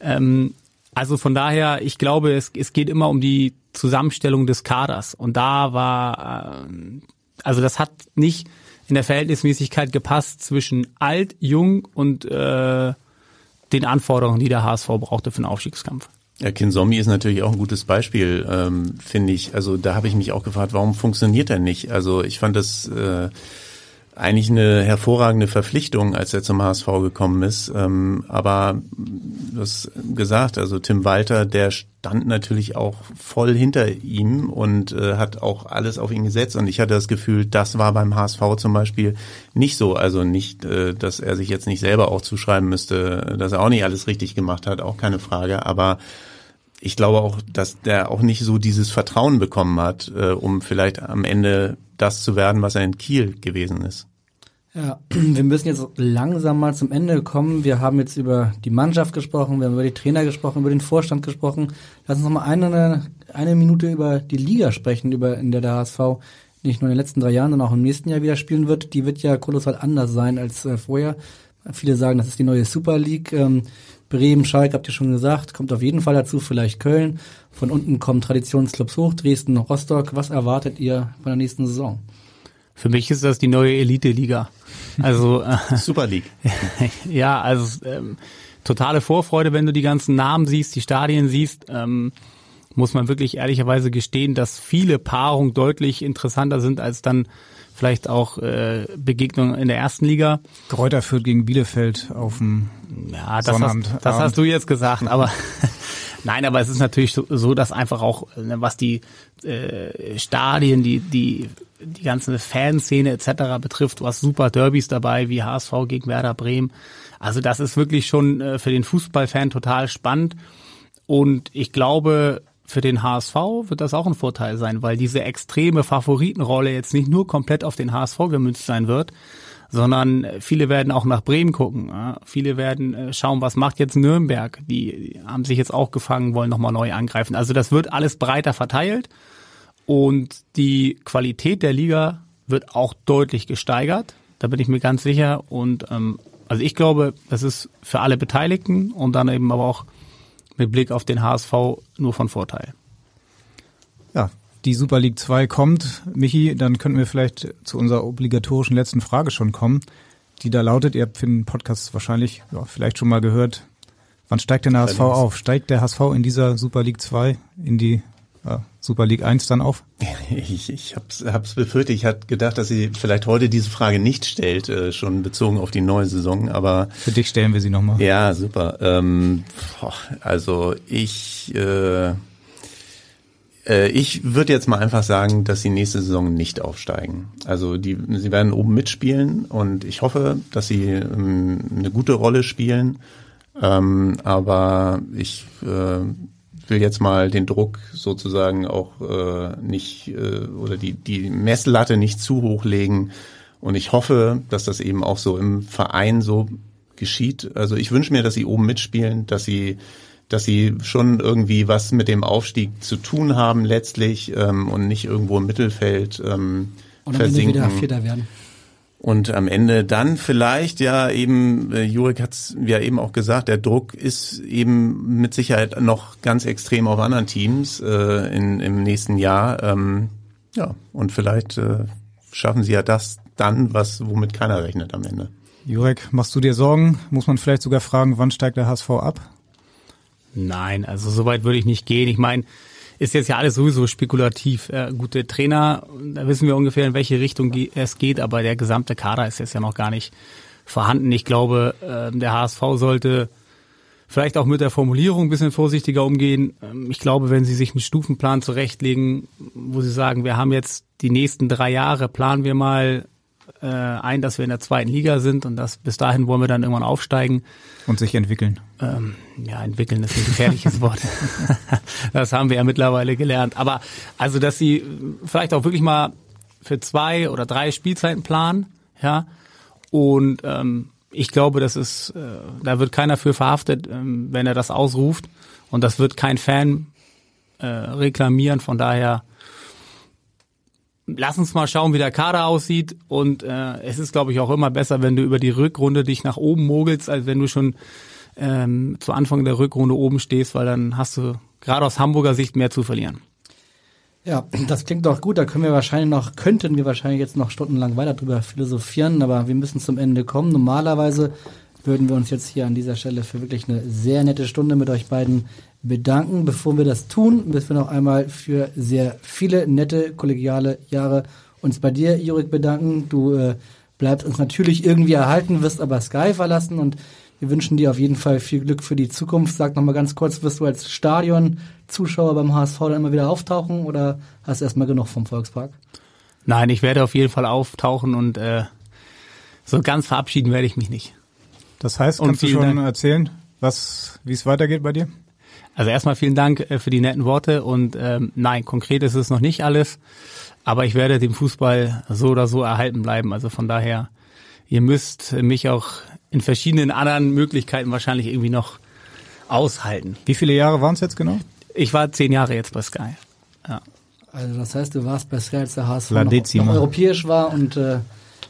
Ähm, also von daher, ich glaube, es, es geht immer um die Zusammenstellung des Kaders. Und da war, äh, also das hat nicht in der Verhältnismäßigkeit gepasst zwischen alt, jung und äh, den Anforderungen, die der HSV brauchte für den Aufstiegskampf. Ja, Kinzombie ist natürlich auch ein gutes Beispiel, ähm, finde ich. Also da habe ich mich auch gefragt, warum funktioniert er nicht? Also ich fand das äh, eigentlich eine hervorragende Verpflichtung, als er zum HSV gekommen ist. Ähm, aber du hast gesagt, also Tim Walter, der stand natürlich auch voll hinter ihm und äh, hat auch alles auf ihn gesetzt. Und ich hatte das Gefühl, das war beim HSV zum Beispiel nicht so. Also nicht, äh, dass er sich jetzt nicht selber auch zuschreiben müsste, dass er auch nicht alles richtig gemacht hat, auch keine Frage. Aber ich glaube auch, dass der auch nicht so dieses Vertrauen bekommen hat, äh, um vielleicht am Ende das zu werden, was er in Kiel gewesen ist. Ja, wir müssen jetzt langsam mal zum Ende kommen. Wir haben jetzt über die Mannschaft gesprochen, wir haben über die Trainer gesprochen, über den Vorstand gesprochen. Lass uns noch mal eine, eine Minute über die Liga sprechen, über in der der HSV nicht nur in den letzten drei Jahren, sondern auch im nächsten Jahr wieder spielen wird. Die wird ja kolossal anders sein als äh, vorher. Viele sagen, das ist die neue Super League. Ähm, Bremen, Schalke, habt ihr schon gesagt, kommt auf jeden Fall dazu, vielleicht Köln. Von unten kommen Traditionsclubs hoch, Dresden, Rostock. Was erwartet ihr von der nächsten Saison? Für mich ist das die neue Elite-Liga. Also äh, Super League. ja, also ähm, totale Vorfreude, wenn du die ganzen Namen siehst, die Stadien siehst. Ähm, muss man wirklich ehrlicherweise gestehen, dass viele Paarungen deutlich interessanter sind als dann vielleicht auch äh, Begegnungen in der ersten Liga. Kräuter führt gegen Bielefeld auf dem Ja, das, hast, das hast du jetzt gesagt, aber nein, aber es ist natürlich so, dass einfach auch, ne, was die äh, Stadien, die, die, die ganze Fanszene etc. betrifft, du hast super Derbys dabei, wie HSV gegen Werder Bremen. Also das ist wirklich schon äh, für den Fußballfan total spannend. Und ich glaube, für den HSV wird das auch ein Vorteil sein, weil diese extreme Favoritenrolle jetzt nicht nur komplett auf den HSV gemünzt sein wird, sondern viele werden auch nach Bremen gucken. Viele werden äh, schauen, was macht jetzt Nürnberg. Die haben sich jetzt auch gefangen, wollen nochmal neu angreifen. Also das wird alles breiter verteilt und die Qualität der Liga wird auch deutlich gesteigert. Da bin ich mir ganz sicher. Und ähm, also ich glaube, das ist für alle Beteiligten und dann eben aber auch mit Blick auf den HSV nur von Vorteil. Ja, die Super League 2 kommt. Michi, dann könnten wir vielleicht zu unserer obligatorischen letzten Frage schon kommen, die da lautet, ihr habt für den Podcast wahrscheinlich ja, vielleicht schon mal gehört, wann steigt denn der HSV auf? Steigt der HSV in dieser Super League 2 in die Super League 1 dann auf? Ich, ich hab's, hab's befürchtet. Ich hatte gedacht, dass sie vielleicht heute diese Frage nicht stellt, äh, schon bezogen auf die neue Saison. Aber für dich stellen wir sie nochmal. Ja, super. Ähm, also ich, äh, äh, ich würde jetzt mal einfach sagen, dass sie nächste Saison nicht aufsteigen. Also die, sie werden oben mitspielen und ich hoffe, dass sie ähm, eine gute Rolle spielen. Ähm, aber ich äh, will jetzt mal den Druck sozusagen auch äh, nicht äh, oder die, die Messlatte nicht zu hoch legen. Und ich hoffe, dass das eben auch so im Verein so geschieht. Also ich wünsche mir, dass sie oben mitspielen, dass sie dass sie schon irgendwie was mit dem Aufstieg zu tun haben letztlich ähm, und nicht irgendwo im Mittelfeld ähm, und versinken. wieder Vierter werden. Und am Ende dann vielleicht ja eben, äh, Jurek hat es ja eben auch gesagt, der Druck ist eben mit Sicherheit noch ganz extrem auf anderen Teams äh, in, im nächsten Jahr. Ähm, ja, und vielleicht äh, schaffen sie ja das dann, was womit keiner rechnet am Ende. Jurek, machst du dir Sorgen? Muss man vielleicht sogar fragen, wann steigt der HSV ab? Nein, also so weit würde ich nicht gehen. Ich meine, ist jetzt ja alles sowieso spekulativ. Äh, gute Trainer, da wissen wir ungefähr, in welche Richtung es geht, aber der gesamte Kader ist jetzt ja noch gar nicht vorhanden. Ich glaube, äh, der HSV sollte vielleicht auch mit der Formulierung ein bisschen vorsichtiger umgehen. Ähm, ich glaube, wenn Sie sich einen Stufenplan zurechtlegen, wo Sie sagen, wir haben jetzt die nächsten drei Jahre, planen wir mal äh, ein, dass wir in der zweiten Liga sind und das bis dahin wollen wir dann irgendwann aufsteigen. Und sich entwickeln. Ähm, ja, entwickeln ist ein gefährliches Wort. das haben wir ja mittlerweile gelernt. Aber also, dass sie vielleicht auch wirklich mal für zwei oder drei Spielzeiten planen, ja. Und ähm, ich glaube, das ist, äh, da wird keiner für verhaftet, ähm, wenn er das ausruft. Und das wird kein Fan äh, reklamieren. Von daher lass uns mal schauen, wie der Kader aussieht. Und äh, es ist, glaube ich, auch immer besser, wenn du über die Rückrunde dich nach oben mogelst, als wenn du schon ähm, zu Anfang der Rückrunde oben stehst, weil dann hast du gerade aus Hamburger Sicht mehr zu verlieren. Ja, das klingt doch gut. Da können wir wahrscheinlich noch, könnten wir wahrscheinlich jetzt noch stundenlang weiter drüber philosophieren, aber wir müssen zum Ende kommen. Normalerweise würden wir uns jetzt hier an dieser Stelle für wirklich eine sehr nette Stunde mit euch beiden bedanken. Bevor wir das tun, müssen wir noch einmal für sehr viele nette kollegiale Jahre uns bei dir, Jurik, bedanken. Du äh, bleibst uns natürlich irgendwie erhalten, wirst aber Sky verlassen und wir wünschen dir auf jeden Fall viel Glück für die Zukunft. Sag noch mal ganz kurz, wirst du als Stadion-Zuschauer beim HSV dann immer wieder auftauchen oder hast du erstmal genug vom Volkspark? Nein, ich werde auf jeden Fall auftauchen und äh, so ganz verabschieden werde ich mich nicht. Das heißt, kannst du schon Dank. erzählen, was, wie es weitergeht bei dir? Also erstmal vielen Dank äh, für die netten Worte und ähm, nein, konkret ist es noch nicht alles, aber ich werde dem Fußball so oder so erhalten bleiben. Also von daher, ihr müsst mich auch in verschiedenen anderen Möglichkeiten wahrscheinlich irgendwie noch aushalten. Wie viele Jahre waren es jetzt genau? Ich war zehn Jahre jetzt bei Sky. Ja. Also das heißt, du warst bei Sky, als der HSV noch, noch, europäisch war und äh,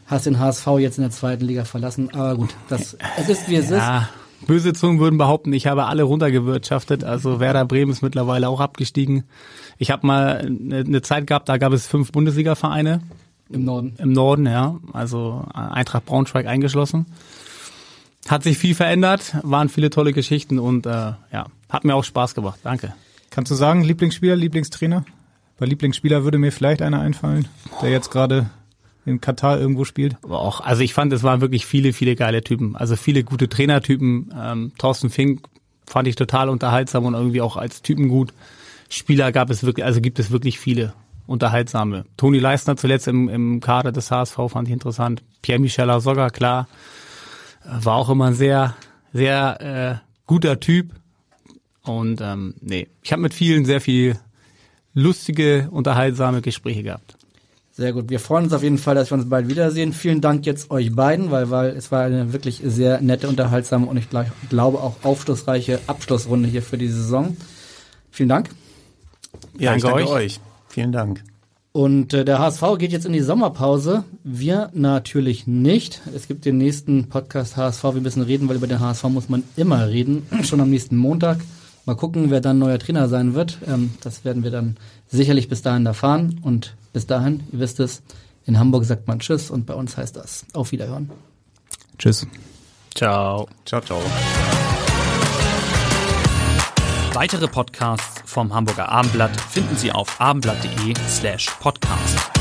hast den HSV jetzt in der zweiten Liga verlassen. Aber gut, das es ist wie es ja. ist. Böse Zungen würden behaupten, ich habe alle runtergewirtschaftet. Also Werder Bremen ist mittlerweile auch abgestiegen. Ich habe mal eine Zeit gehabt, da gab es fünf Bundesliga-Vereine. Im Norden. Im Norden, ja. Also Eintracht Braunschweig eingeschlossen. Hat sich viel verändert, waren viele tolle Geschichten und äh, ja, hat mir auch Spaß gemacht. Danke. Kannst du sagen, Lieblingsspieler, Lieblingstrainer? Bei Lieblingsspieler würde mir vielleicht einer einfallen, der jetzt gerade in Katar irgendwo spielt? Aber auch, also ich fand, es waren wirklich viele, viele geile Typen. Also viele gute Trainertypen. Ähm, Thorsten Fink fand ich total unterhaltsam und irgendwie auch als Typen gut. Spieler gab es wirklich, also gibt es wirklich viele unterhaltsame. Toni Leistner zuletzt im, im Kader des HSV fand ich interessant. Pierre-Michel Asogga, klar, war auch immer ein sehr, sehr äh, guter Typ. Und ähm, nee, ich habe mit vielen sehr viel lustige, unterhaltsame Gespräche gehabt. Sehr gut. Wir freuen uns auf jeden Fall, dass wir uns bald wiedersehen. Vielen Dank jetzt euch beiden, weil, weil es war eine wirklich sehr nette, unterhaltsame und ich glaube auch aufschlussreiche Abschlussrunde hier für die Saison. Vielen Dank. Ja, danke, danke euch. euch. Vielen Dank. Und äh, der HSV geht jetzt in die Sommerpause. Wir natürlich nicht. Es gibt den nächsten Podcast HSV. Wir müssen reden, weil über den HSV muss man immer reden. Schon am nächsten Montag. Mal gucken, wer dann neuer Trainer sein wird. Ähm, das werden wir dann sicherlich bis dahin erfahren. Und bis dahin, ihr wisst es, in Hamburg sagt man Tschüss und bei uns heißt das Auf Wiederhören. Tschüss. Ciao. Ciao, ciao. Weitere Podcasts vom Hamburger Abendblatt finden Sie auf abendblatt.de slash podcast.